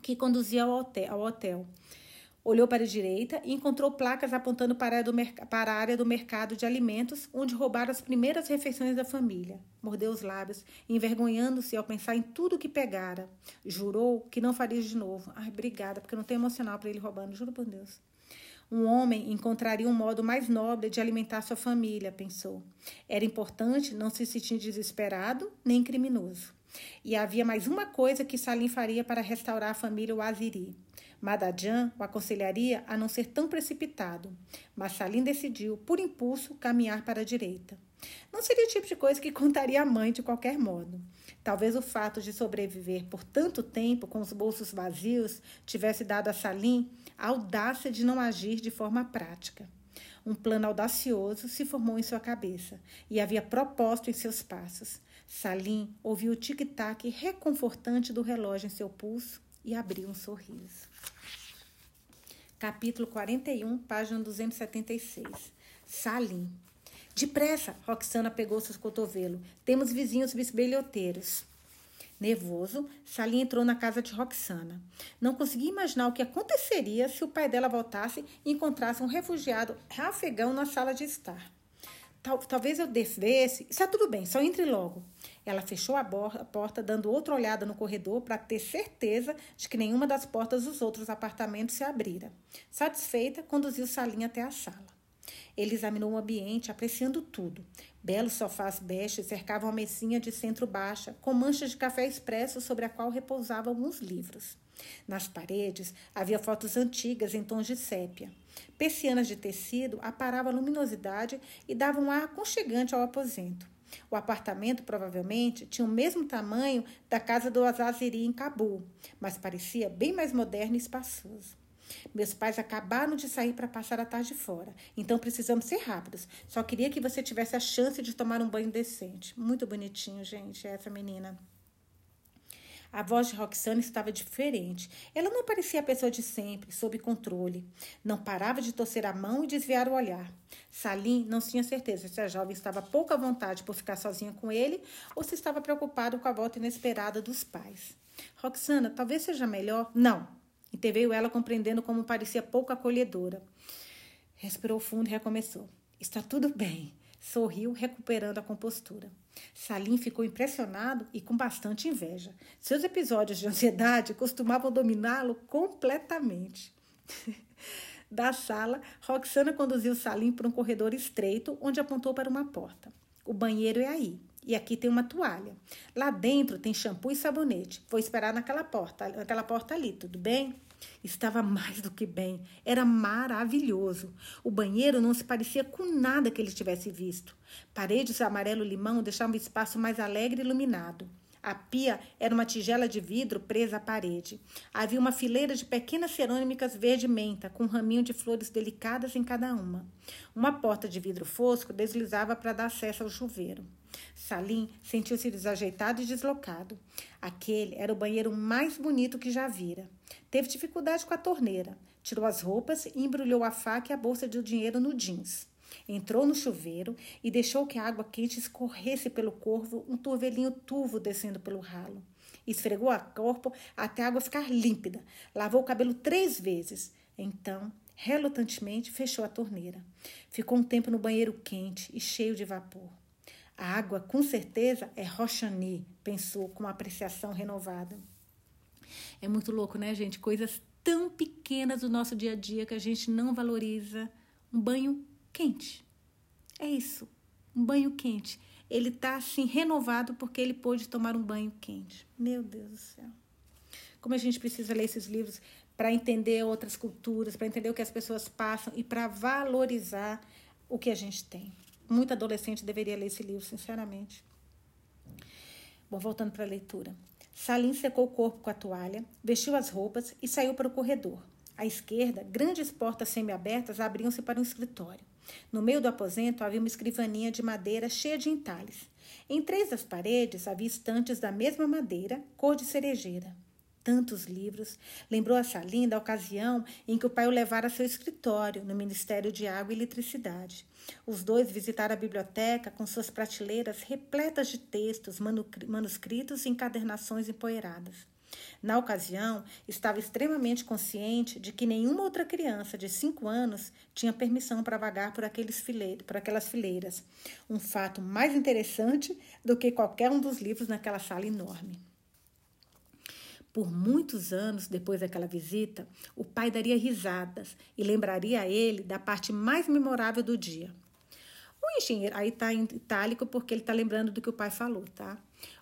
que conduzia ao hotel. Ao hotel. Olhou para a direita e encontrou placas apontando para a, para a área do mercado de alimentos, onde roubaram as primeiras refeições da família. Mordeu os lábios, envergonhando-se ao pensar em tudo que pegara. Jurou que não faria de novo. Ai, obrigada, porque não tem emocional para ele roubando, juro por Deus. Um homem encontraria um modo mais nobre de alimentar sua família, pensou. Era importante não se sentir desesperado nem criminoso. E havia mais uma coisa que Salim faria para restaurar a família Waziri. Madadjan o aconselharia a não ser tão precipitado, mas Salim decidiu, por impulso, caminhar para a direita. Não seria o tipo de coisa que contaria à mãe de qualquer modo. Talvez o fato de sobreviver por tanto tempo com os bolsos vazios tivesse dado a Salim a audácia de não agir de forma prática. Um plano audacioso se formou em sua cabeça e havia propósito em seus passos. Salim ouviu o tic-tac reconfortante do relógio em seu pulso e abriu um sorriso. Capítulo 41, página 276. Salim. Depressa, Roxana pegou seus cotovelos. Temos vizinhos bisbilhoteiros. Nervoso, Salim entrou na casa de Roxana. Não conseguia imaginar o que aconteceria se o pai dela voltasse e encontrasse um refugiado afegão na sala de estar. Tal, talvez eu devesse. Está tudo bem, só entre logo. Ela fechou a, a porta, dando outra olhada no corredor para ter certeza de que nenhuma das portas dos outros apartamentos se abrira. Satisfeita, conduziu Salim até a sala. Ele examinou o ambiente, apreciando tudo. Belos sofás bege cercavam a mesinha de centro baixa, com manchas de café expresso sobre a qual repousavam alguns livros. Nas paredes havia fotos antigas em tons de sépia. Persianas de tecido aparavam a luminosidade e davam um ar aconchegante ao aposento. O apartamento provavelmente tinha o mesmo tamanho da casa do Azaziri em Cabul, mas parecia bem mais moderno e espaçoso. Meus pais acabaram de sair para passar a tarde fora, então precisamos ser rápidos. Só queria que você tivesse a chance de tomar um banho decente. Muito bonitinho, gente, essa menina. A voz de Roxane estava diferente. Ela não parecia a pessoa de sempre, sob controle. Não parava de torcer a mão e desviar o olhar. Salim não tinha certeza se a jovem estava pouco à vontade por ficar sozinha com ele ou se estava preocupado com a volta inesperada dos pais. Roxana, talvez seja melhor. Não. Interveio ela, compreendendo como parecia pouco acolhedora. Respirou fundo e recomeçou. Está tudo bem. Sorriu, recuperando a compostura. Salim ficou impressionado e com bastante inveja. Seus episódios de ansiedade costumavam dominá-lo completamente. da sala, Roxana conduziu Salim para um corredor estreito, onde apontou para uma porta. O banheiro é aí. E aqui tem uma toalha. Lá dentro tem shampoo e sabonete. Vou esperar naquela porta, naquela porta ali, tudo bem? Estava mais do que bem. Era maravilhoso. O banheiro não se parecia com nada que ele tivesse visto. Paredes amarelo-limão deixavam o espaço mais alegre e iluminado. A pia era uma tigela de vidro presa à parede. Havia uma fileira de pequenas cerâmicas verde-menta, com um raminho de flores delicadas em cada uma. Uma porta de vidro fosco deslizava para dar acesso ao chuveiro. Salim sentiu-se desajeitado e deslocado. Aquele era o banheiro mais bonito que já vira. Teve dificuldade com a torneira. Tirou as roupas e embrulhou a faca e a bolsa de dinheiro no jeans. Entrou no chuveiro e deixou que a água quente escorresse pelo corpo, um turvelinho turvo descendo pelo ralo. Esfregou o corpo até a água ficar límpida. Lavou o cabelo três vezes. Então, relutantemente, fechou a torneira. Ficou um tempo no banheiro quente e cheio de vapor. A água, com certeza, é Roxani, pensou com apreciação renovada. É muito louco, né, gente? Coisas tão pequenas do nosso dia a dia que a gente não valoriza. Um banho quente. É isso, um banho quente. Ele está assim renovado porque ele pôde tomar um banho quente. Meu Deus do céu. Como a gente precisa ler esses livros para entender outras culturas, para entender o que as pessoas passam e para valorizar o que a gente tem. Muito adolescente deveria ler esse livro, sinceramente. Bom, voltando para a leitura. Salim secou o corpo com a toalha, vestiu as roupas e saiu para o corredor. À esquerda, grandes portas semiabertas abriam-se para um escritório. No meio do aposento havia uma escrivaninha de madeira cheia de entalhes. Em três das paredes havia estantes da mesma madeira, cor de cerejeira. Tantos livros. Lembrou a Salim da ocasião em que o pai o levara a seu escritório no Ministério de Água e Eletricidade. Os dois visitaram a biblioteca com suas prateleiras repletas de textos, manuscritos e encadernações empoeiradas. Na ocasião, estava extremamente consciente de que nenhuma outra criança de cinco anos tinha permissão para vagar por, fileiros, por aquelas fileiras. Um fato mais interessante do que qualquer um dos livros naquela sala enorme. Por muitos anos depois daquela visita, o pai daria risadas e lembraria a ele da parte mais memorável do dia. O engenheiro, aí está em itálico porque ele está lembrando do que o pai falou, tá?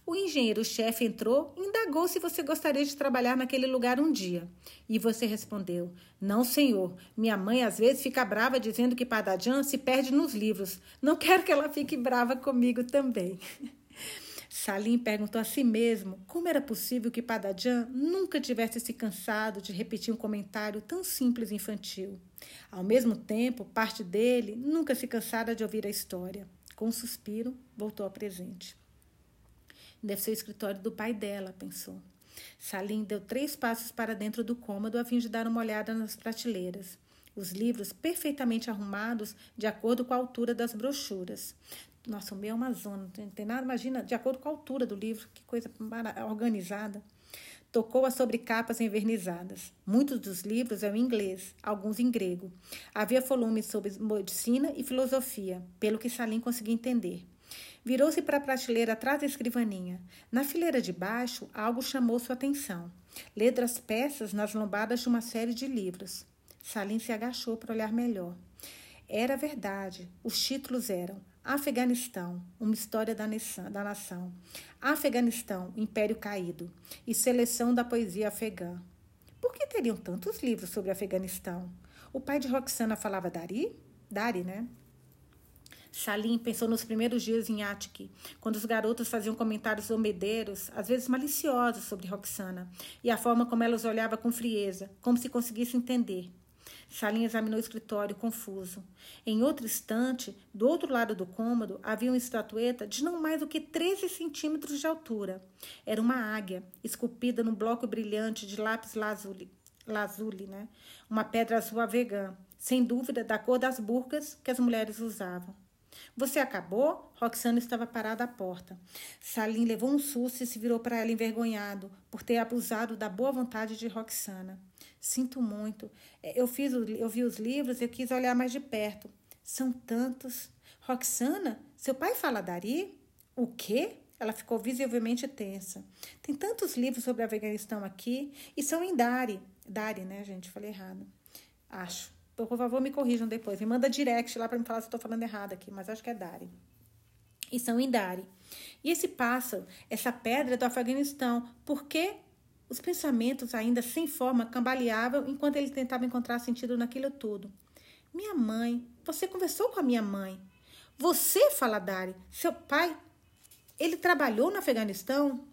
O engenheiro-chefe entrou e indagou se você gostaria de trabalhar naquele lugar um dia. E você respondeu: Não, senhor. Minha mãe às vezes fica brava dizendo que Padajan se perde nos livros. Não quero que ela fique brava comigo também. Salim perguntou a si mesmo como era possível que Padajan nunca tivesse se cansado de repetir um comentário tão simples e infantil. Ao mesmo tempo, parte dele nunca se cansara de ouvir a história. Com um suspiro, voltou ao presente. Deve ser o escritório do pai dela, pensou. Salim deu três passos para dentro do cômodo a fim de dar uma olhada nas prateleiras. Os livros perfeitamente arrumados de acordo com a altura das brochuras. Nossa, o meu é uma zona, não tem nada, imagina, de acordo com a altura do livro, que coisa organizada. Tocou as sobrecapas envernizadas. Muitos dos livros eram em inglês, alguns em grego. Havia volumes sobre medicina e filosofia, pelo que Salim conseguia entender. Virou-se para a prateleira atrás da escrivaninha. Na fileira de baixo, algo chamou sua atenção. Letras peças nas lombadas de uma série de livros. Salim se agachou para olhar melhor. Era verdade. Os títulos eram Afeganistão, uma história da nação. Afeganistão, Império Caído. E Seleção da Poesia Afegã. Por que teriam tantos livros sobre Afeganistão? O pai de Roxana falava Dari? Dari, né? Salim pensou nos primeiros dias em Attic, quando os garotos faziam comentários omedeiros, às vezes maliciosos, sobre Roxana, e a forma como ela os olhava com frieza, como se conseguisse entender. Salim examinou o escritório, confuso. Em outro instante, do outro lado do cômodo, havia uma estatueta de não mais do que 13 centímetros de altura. Era uma águia, esculpida num bloco brilhante de lápis lazuli, lazuli né? uma pedra azul avegã, sem dúvida da cor das burcas que as mulheres usavam. Você acabou? Roxana estava parada à porta. Salim levou um susto e se virou para ela envergonhado por ter abusado da boa vontade de Roxana. Sinto muito. É, eu, fiz, eu vi os livros eu quis olhar mais de perto. São tantos. Roxana, seu pai fala Dari? O quê? Ela ficou visivelmente tensa. Tem tantos livros sobre Afeganistão aqui e são em Dari. Dari, né, gente? Falei errado. Acho. Por favor, me corrijam depois. Me manda direct lá para me falar se eu estou falando errado aqui, mas acho que é Dari. E são em Dari. E esse pássaro, essa pedra é do Afeganistão, porque os pensamentos, ainda sem forma, cambaleavam enquanto ele tentava encontrar sentido naquilo tudo. Minha mãe, você conversou com a minha mãe. Você, fala Dari, seu pai, ele trabalhou no Afeganistão?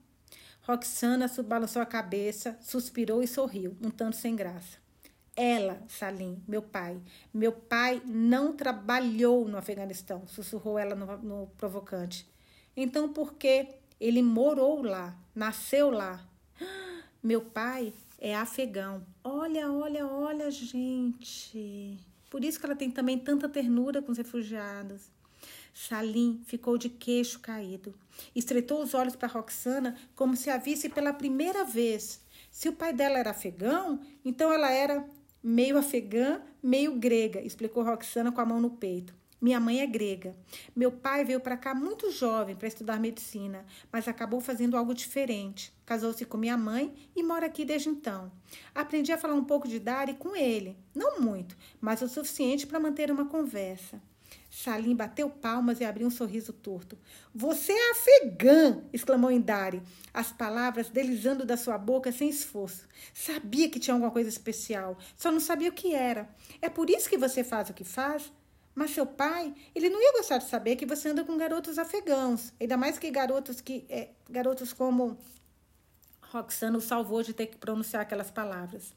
Roxana balançou a cabeça, suspirou e sorriu, um tanto sem graça. Ela, Salim, meu pai. Meu pai não trabalhou no Afeganistão, sussurrou ela no, no provocante. Então, por que ele morou lá, nasceu lá? Meu pai é afegão. Olha, olha, olha, gente. Por isso que ela tem também tanta ternura com os refugiados. Salim ficou de queixo caído. Estreitou os olhos para Roxana como se a visse pela primeira vez. Se o pai dela era afegão, então ela era meio afegã, meio grega, explicou Roxana com a mão no peito. Minha mãe é grega. Meu pai veio para cá muito jovem para estudar medicina, mas acabou fazendo algo diferente. Casou-se com minha mãe e mora aqui desde então. Aprendi a falar um pouco de Dari com ele, não muito, mas o suficiente para manter uma conversa. Salim bateu palmas e abriu um sorriso torto. Você é afegã! exclamou Indari, as palavras deslizando da sua boca sem esforço. Sabia que tinha alguma coisa especial, só não sabia o que era. É por isso que você faz o que faz? Mas seu pai, ele não ia gostar de saber que você anda com garotos afegãos, ainda mais que garotos que é, garotos como Roxana o salvou de ter que pronunciar aquelas palavras.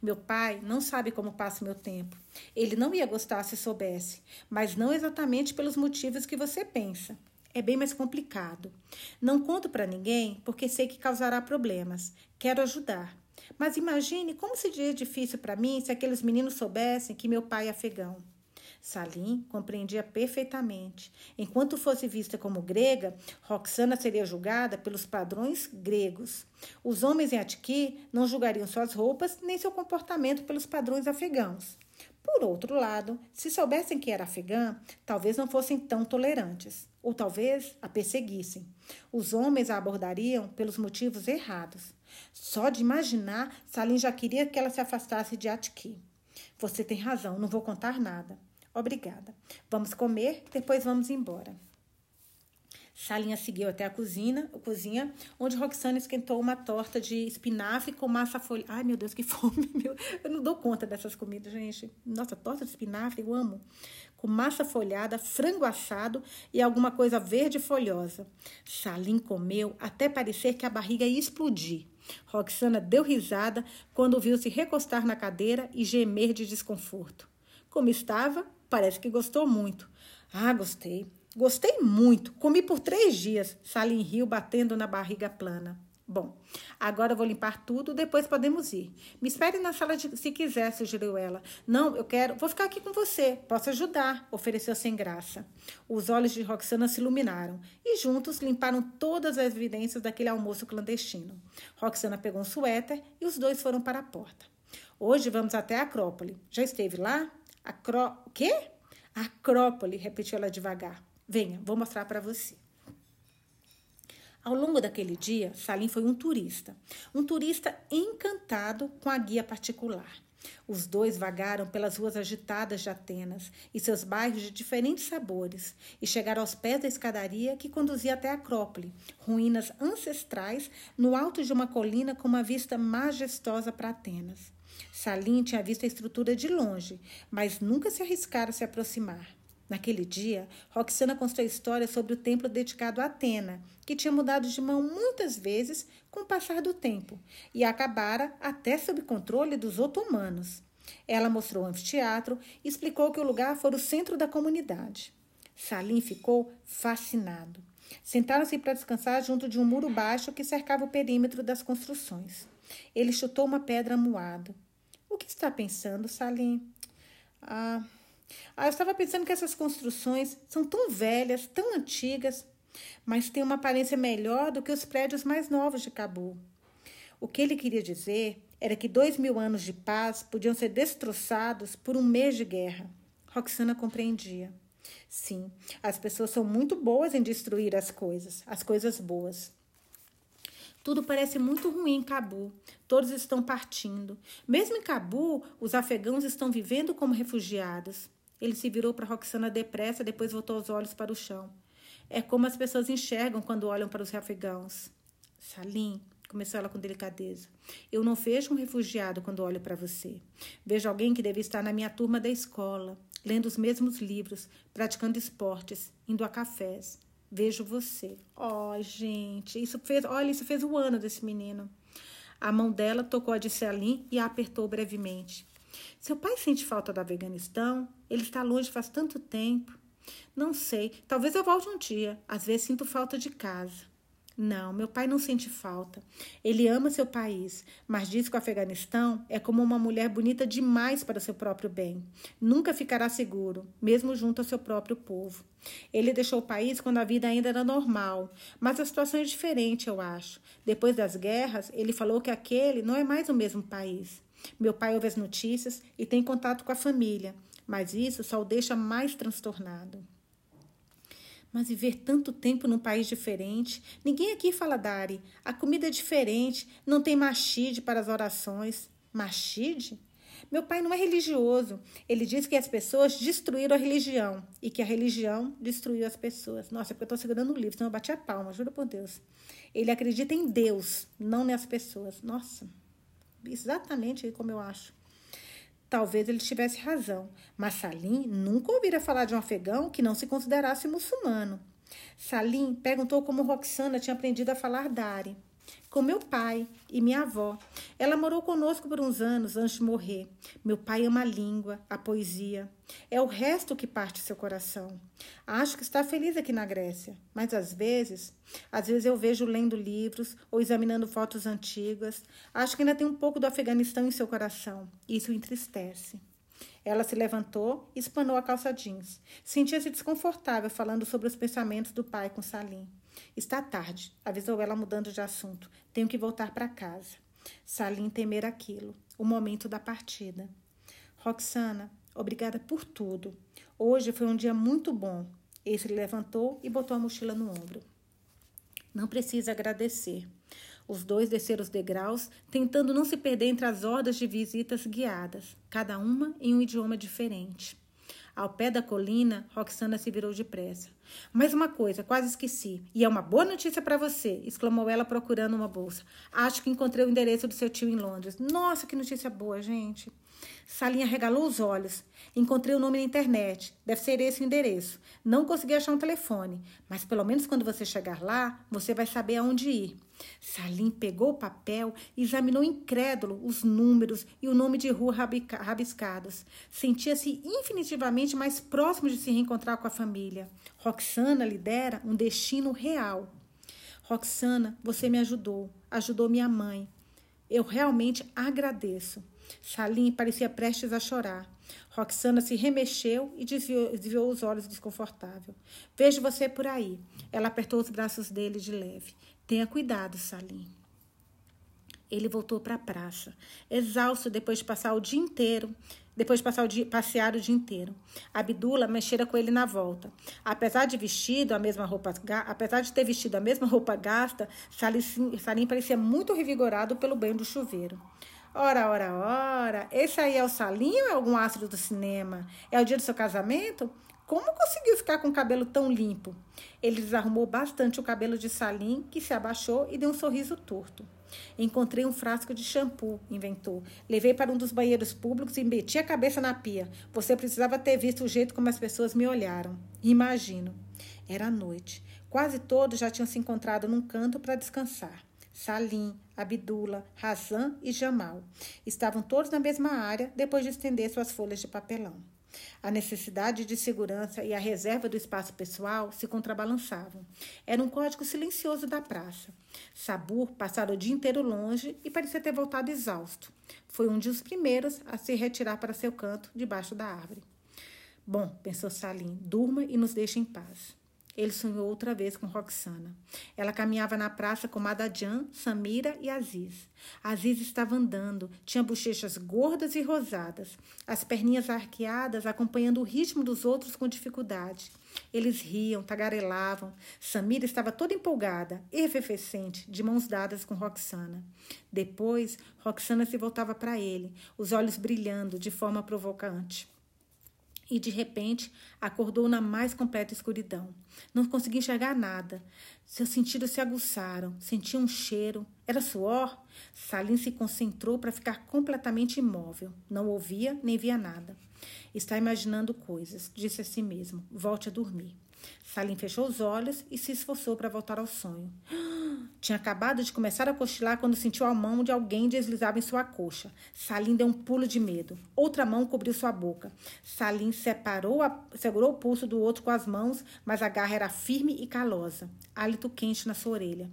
Meu pai não sabe como passo meu tempo. Ele não ia gostar se soubesse, mas não exatamente pelos motivos que você pensa. É bem mais complicado. Não conto para ninguém porque sei que causará problemas. Quero ajudar. Mas imagine como seria difícil para mim se aqueles meninos soubessem que meu pai é afegão. Salim compreendia perfeitamente. Enquanto fosse vista como grega, Roxana seria julgada pelos padrões gregos. Os homens em Atiki não julgariam suas roupas nem seu comportamento pelos padrões afegãos. Por outro lado, se soubessem que era afegã, talvez não fossem tão tolerantes, ou talvez a perseguissem. Os homens a abordariam pelos motivos errados. Só de imaginar, Salim já queria que ela se afastasse de Atiki. Você tem razão, não vou contar nada. Obrigada. Vamos comer, depois vamos embora. Salinha seguiu até a cozinha, a cozinha, onde Roxana esquentou uma torta de espinafre com massa folhada. Ai, meu Deus, que fome! Meu. Eu não dou conta dessas comidas, gente. Nossa, torta de espinafre, eu amo. Com massa folhada, frango assado e alguma coisa verde folhosa. Salim comeu até parecer que a barriga ia explodir. Roxana deu risada quando viu se recostar na cadeira e gemer de desconforto. Como estava, Parece que gostou muito. Ah, gostei. Gostei muito. Comi por três dias. Salim riu, batendo na barriga plana. Bom, agora vou limpar tudo, depois podemos ir. Me espere na sala de, se quiser, sugeriu ela. Não, eu quero. Vou ficar aqui com você. Posso ajudar, ofereceu sem graça. Os olhos de Roxana se iluminaram e juntos limparam todas as evidências daquele almoço clandestino. Roxana pegou um suéter e os dois foram para a porta. Hoje vamos até a Acrópole. Já esteve lá? Acró... O quê? Acrópole, repetiu ela devagar. Venha, vou mostrar para você. Ao longo daquele dia, Salim foi um turista. Um turista encantado com a guia particular. Os dois vagaram pelas ruas agitadas de Atenas e seus bairros de diferentes sabores e chegaram aos pés da escadaria que conduzia até a Acrópole, ruínas ancestrais no alto de uma colina com uma vista majestosa para Atenas. Salim tinha visto a estrutura de longe, mas nunca se arriscara a se aproximar. Naquele dia, Roxana contou a história sobre o templo dedicado a Atena, que tinha mudado de mão muitas vezes com o passar do tempo e acabara até sob controle dos otomanos. Ela mostrou o anfiteatro e explicou que o lugar fora o centro da comunidade. Salim ficou fascinado. Sentaram-se para descansar junto de um muro baixo que cercava o perímetro das construções. Ele chutou uma pedra moada. O que está pensando, Salim? Ah, Ah, eu estava pensando que essas construções são tão velhas, tão antigas, mas têm uma aparência melhor do que os prédios mais novos de Cabo. O que ele queria dizer era que dois mil anos de paz podiam ser destroçados por um mês de guerra. Roxana compreendia. Sim, as pessoas são muito boas em destruir as coisas, as coisas boas. Tudo parece muito ruim em Cabu. Todos estão partindo. Mesmo em Cabu, os afegãos estão vivendo como refugiados. Ele se virou para Roxana depressa, depois voltou os olhos para o chão. É como as pessoas enxergam quando olham para os afegãos. Salim, começou ela com delicadeza. Eu não vejo um refugiado quando olho para você. Vejo alguém que deve estar na minha turma da escola, lendo os mesmos livros, praticando esportes, indo a cafés. Vejo você. Ó, oh, gente, isso fez, olha, isso fez o ano desse menino. A mão dela tocou a de Celine e a apertou brevemente. Seu pai sente falta do Afeganistão? Ele está longe faz tanto tempo. Não sei, talvez eu volte um dia. Às vezes sinto falta de casa. Não, meu pai não sente falta. Ele ama seu país, mas diz que o Afeganistão é como uma mulher bonita demais para seu próprio bem. Nunca ficará seguro, mesmo junto ao seu próprio povo. Ele deixou o país quando a vida ainda era normal, mas a situação é diferente, eu acho. Depois das guerras, ele falou que aquele não é mais o mesmo país. Meu pai ouve as notícias e tem contato com a família, mas isso só o deixa mais transtornado. Mas viver tanto tempo num país diferente. Ninguém aqui fala Dari. A comida é diferente. Não tem machide para as orações. Machide? Meu pai não é religioso. Ele diz que as pessoas destruíram a religião e que a religião destruiu as pessoas. Nossa, é porque eu estou segurando o livro, senão eu bati a palma, juro por Deus. Ele acredita em Deus, não nas pessoas. Nossa, exatamente como eu acho. Talvez ele tivesse razão, mas Salim nunca ouvira falar de um afegão que não se considerasse muçulmano. Salim perguntou como Roxana tinha aprendido a falar Dari com meu pai e minha avó. Ela morou conosco por uns anos antes de morrer. Meu pai ama a língua, a poesia. É o resto que parte seu coração. Acho que está feliz aqui na Grécia, mas às vezes, às vezes eu vejo lendo livros ou examinando fotos antigas. Acho que ainda tem um pouco do Afeganistão em seu coração. Isso entristece. Ela se levantou e espanou a calça jeans. Sentia-se desconfortável falando sobre os pensamentos do pai com Salim. Está tarde, avisou ela mudando de assunto. Tenho que voltar para casa. Salim temer aquilo, o momento da partida. Roxana, obrigada por tudo. Hoje foi um dia muito bom. Ele levantou e botou a mochila no ombro. Não precisa agradecer. Os dois desceram os degraus, tentando não se perder entre as hordas de visitas guiadas, cada uma em um idioma diferente. Ao pé da colina, Roxana se virou depressa. Mais uma coisa, quase esqueci. E é uma boa notícia para você, exclamou ela procurando uma bolsa. Acho que encontrei o endereço do seu tio em Londres. Nossa, que notícia boa, gente. Salinha regalou os olhos. Encontrei o nome na internet. Deve ser esse o endereço. Não consegui achar um telefone, mas pelo menos quando você chegar lá, você vai saber aonde ir. Salim pegou o papel e examinou incrédulo os números e o nome de rua rabiscados. Sentia-se infinitivamente mais próximo de se reencontrar com a família. Roxana lhe dera um destino real. Roxana, você me ajudou, ajudou minha mãe. Eu realmente agradeço. Salim parecia prestes a chorar. Roxana se remexeu e desviou, desviou os olhos desconfortável. Vejo você por aí. Ela apertou os braços dele de leve. Tenha cuidado, Salim. Ele voltou para a praça, exausto depois de passar o dia inteiro, depois de passar o dia, passear o dia inteiro. Abdullah mexera com ele na volta. Apesar de vestido a mesma roupa, apesar de ter vestido a mesma roupa gasta, Salim, Salim parecia muito revigorado pelo banho do chuveiro. Ora, ora, ora, esse aí é o Salinho ou é algum astro do cinema? É o dia do seu casamento? Como conseguiu ficar com o cabelo tão limpo? Ele desarrumou bastante o cabelo de Salim, que se abaixou e deu um sorriso torto. Encontrei um frasco de shampoo, inventou. Levei para um dos banheiros públicos e meti a cabeça na pia. Você precisava ter visto o jeito como as pessoas me olharam. Imagino. Era noite. Quase todos já tinham se encontrado num canto para descansar. Salim, Abdullah, Razan e Jamal. Estavam todos na mesma área depois de estender suas folhas de papelão. A necessidade de segurança e a reserva do espaço pessoal se contrabalançavam. Era um código silencioso da praça. Sabur passara o dia inteiro longe e parecia ter voltado exausto. Foi um dos primeiros a se retirar para seu canto, debaixo da árvore. Bom, pensou Salim, durma e nos deixe em paz. Ele sonhou outra vez com Roxana. Ela caminhava na praça com Madajan, Samira e Aziz. Aziz estava andando, tinha bochechas gordas e rosadas, as perninhas arqueadas, acompanhando o ritmo dos outros com dificuldade. Eles riam, tagarelavam. Samira estava toda empolgada, efervescente, de mãos dadas com Roxana. Depois, Roxana se voltava para ele, os olhos brilhando de forma provocante e de repente acordou na mais completa escuridão. Não conseguia enxergar nada. Seus sentidos se aguçaram, sentia um cheiro. Era suor? Salim se concentrou para ficar completamente imóvel. Não ouvia nem via nada. Está imaginando coisas, disse a si mesmo. Volte a dormir. Salim fechou os olhos e se esforçou para voltar ao sonho. Tinha acabado de começar a cochilar quando sentiu a mão de alguém deslizar em sua coxa. Salim deu um pulo de medo. Outra mão cobriu sua boca. Salim separou a, segurou o pulso do outro com as mãos, mas a garra era firme e calosa. Hálito quente na sua orelha.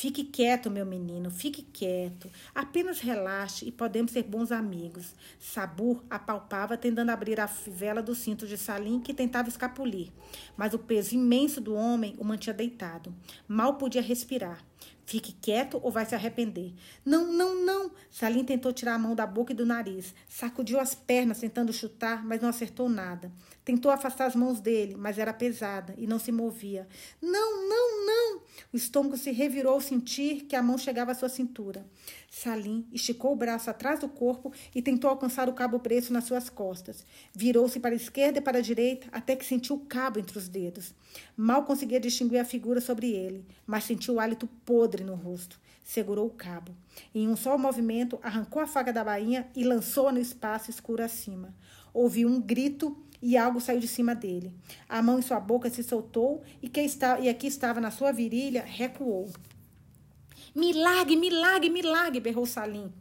Fique quieto, meu menino, fique quieto. Apenas relaxe e podemos ser bons amigos. Sabur apalpava, tentando abrir a fivela do cinto de Salim, que tentava escapulir. Mas o peso imenso do homem o mantinha deitado. Mal podia respirar. Fique quieto ou vai se arrepender. Não, não, não. Salim tentou tirar a mão da boca e do nariz. Sacudiu as pernas tentando chutar, mas não acertou nada. Tentou afastar as mãos dele, mas era pesada e não se movia. Não, não, não. O estômago se revirou ao sentir que a mão chegava à sua cintura. Salim esticou o braço atrás do corpo e tentou alcançar o cabo preso nas suas costas. Virou-se para a esquerda e para a direita até que sentiu o cabo entre os dedos. Mal conseguia distinguir a figura sobre ele, mas sentiu o hálito podre no rosto. Segurou o cabo. Em um só movimento, arrancou a faca da bainha e lançou-a no espaço escuro acima. Ouviu um grito e algo saiu de cima dele. A mão em sua boca se soltou e, que está, e aqui estava na sua virilha recuou. Milagre, milagre, milagre, berrou Salim.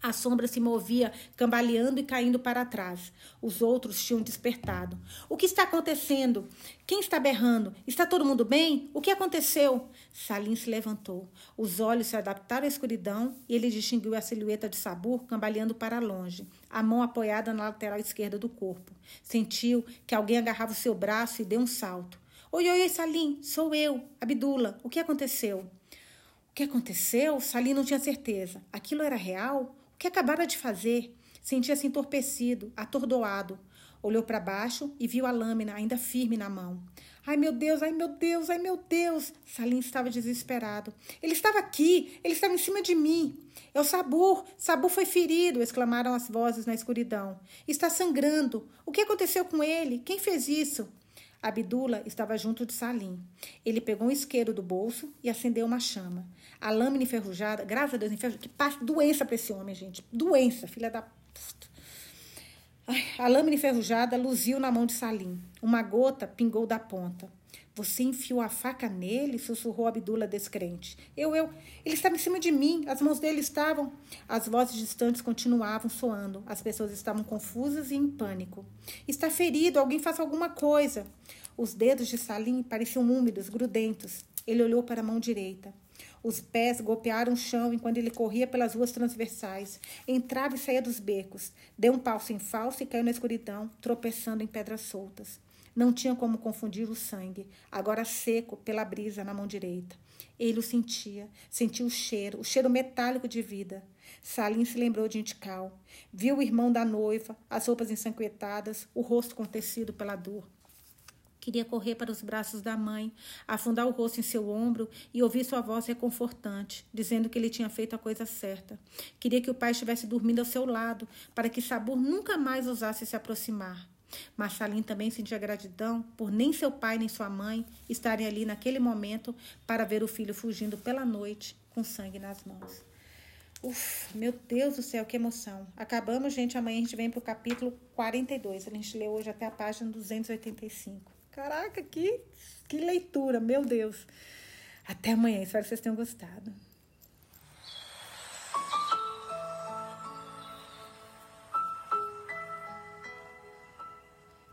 A sombra se movia, cambaleando e caindo para trás. Os outros tinham despertado. O que está acontecendo? Quem está berrando? Está todo mundo bem? O que aconteceu? Salim se levantou. Os olhos se adaptaram à escuridão e ele distinguiu a silhueta de Sabur cambaleando para longe, a mão apoiada na lateral esquerda do corpo. Sentiu que alguém agarrava o seu braço e deu um salto. Oi, oi, oi, Salim, sou eu, Abdullah. O que aconteceu? O que aconteceu? Salim não tinha certeza. Aquilo era real? que acabara de fazer. Sentia-se entorpecido, atordoado. Olhou para baixo e viu a lâmina ainda firme na mão. Ai meu Deus, ai meu Deus, ai meu Deus! Salim estava desesperado. Ele estava aqui, ele estava em cima de mim. É o Sabur, Sabur foi ferido! exclamaram as vozes na escuridão. Está sangrando. O que aconteceu com ele? Quem fez isso? Abdullah estava junto de Salim. Ele pegou um isqueiro do bolso e acendeu uma chama. A lâmina enferrujada, graças a Deus, enferrujada, que doença para esse homem, gente. Doença, filha da. Ai, a lâmina enferrujada luziu na mão de Salim. Uma gota pingou da ponta. Você enfiou a faca nele? sussurrou Abdullah descrente. Eu, eu. Ele estava em cima de mim. As mãos dele estavam. As vozes distantes continuavam soando. As pessoas estavam confusas e em pânico. Está ferido. Alguém faça alguma coisa. Os dedos de Salim pareciam úmidos, grudentos. Ele olhou para a mão direita. Os pés golpearam o chão enquanto ele corria pelas ruas transversais. Entrava e saía dos becos. Deu um passo em falso e caiu na escuridão, tropeçando em pedras soltas. Não tinha como confundir o sangue, agora seco pela brisa na mão direita. Ele o sentia, sentiu o cheiro, o cheiro metálico de vida. Salim se lembrou de Intical. Viu o irmão da noiva, as roupas ensanguentadas, o rosto contecido pela dor. Queria correr para os braços da mãe, afundar o rosto em seu ombro e ouvir sua voz reconfortante, dizendo que ele tinha feito a coisa certa. Queria que o pai estivesse dormindo ao seu lado, para que Sabur nunca mais ousasse se aproximar. Mas Salim também sentia gratidão por nem seu pai nem sua mãe estarem ali naquele momento para ver o filho fugindo pela noite com sangue nas mãos. Uf, meu Deus do céu, que emoção. Acabamos, gente. Amanhã a gente vem para o capítulo 42. A gente leu hoje até a página 285. Caraca, que, que leitura, meu Deus. Até amanhã, espero que vocês tenham gostado.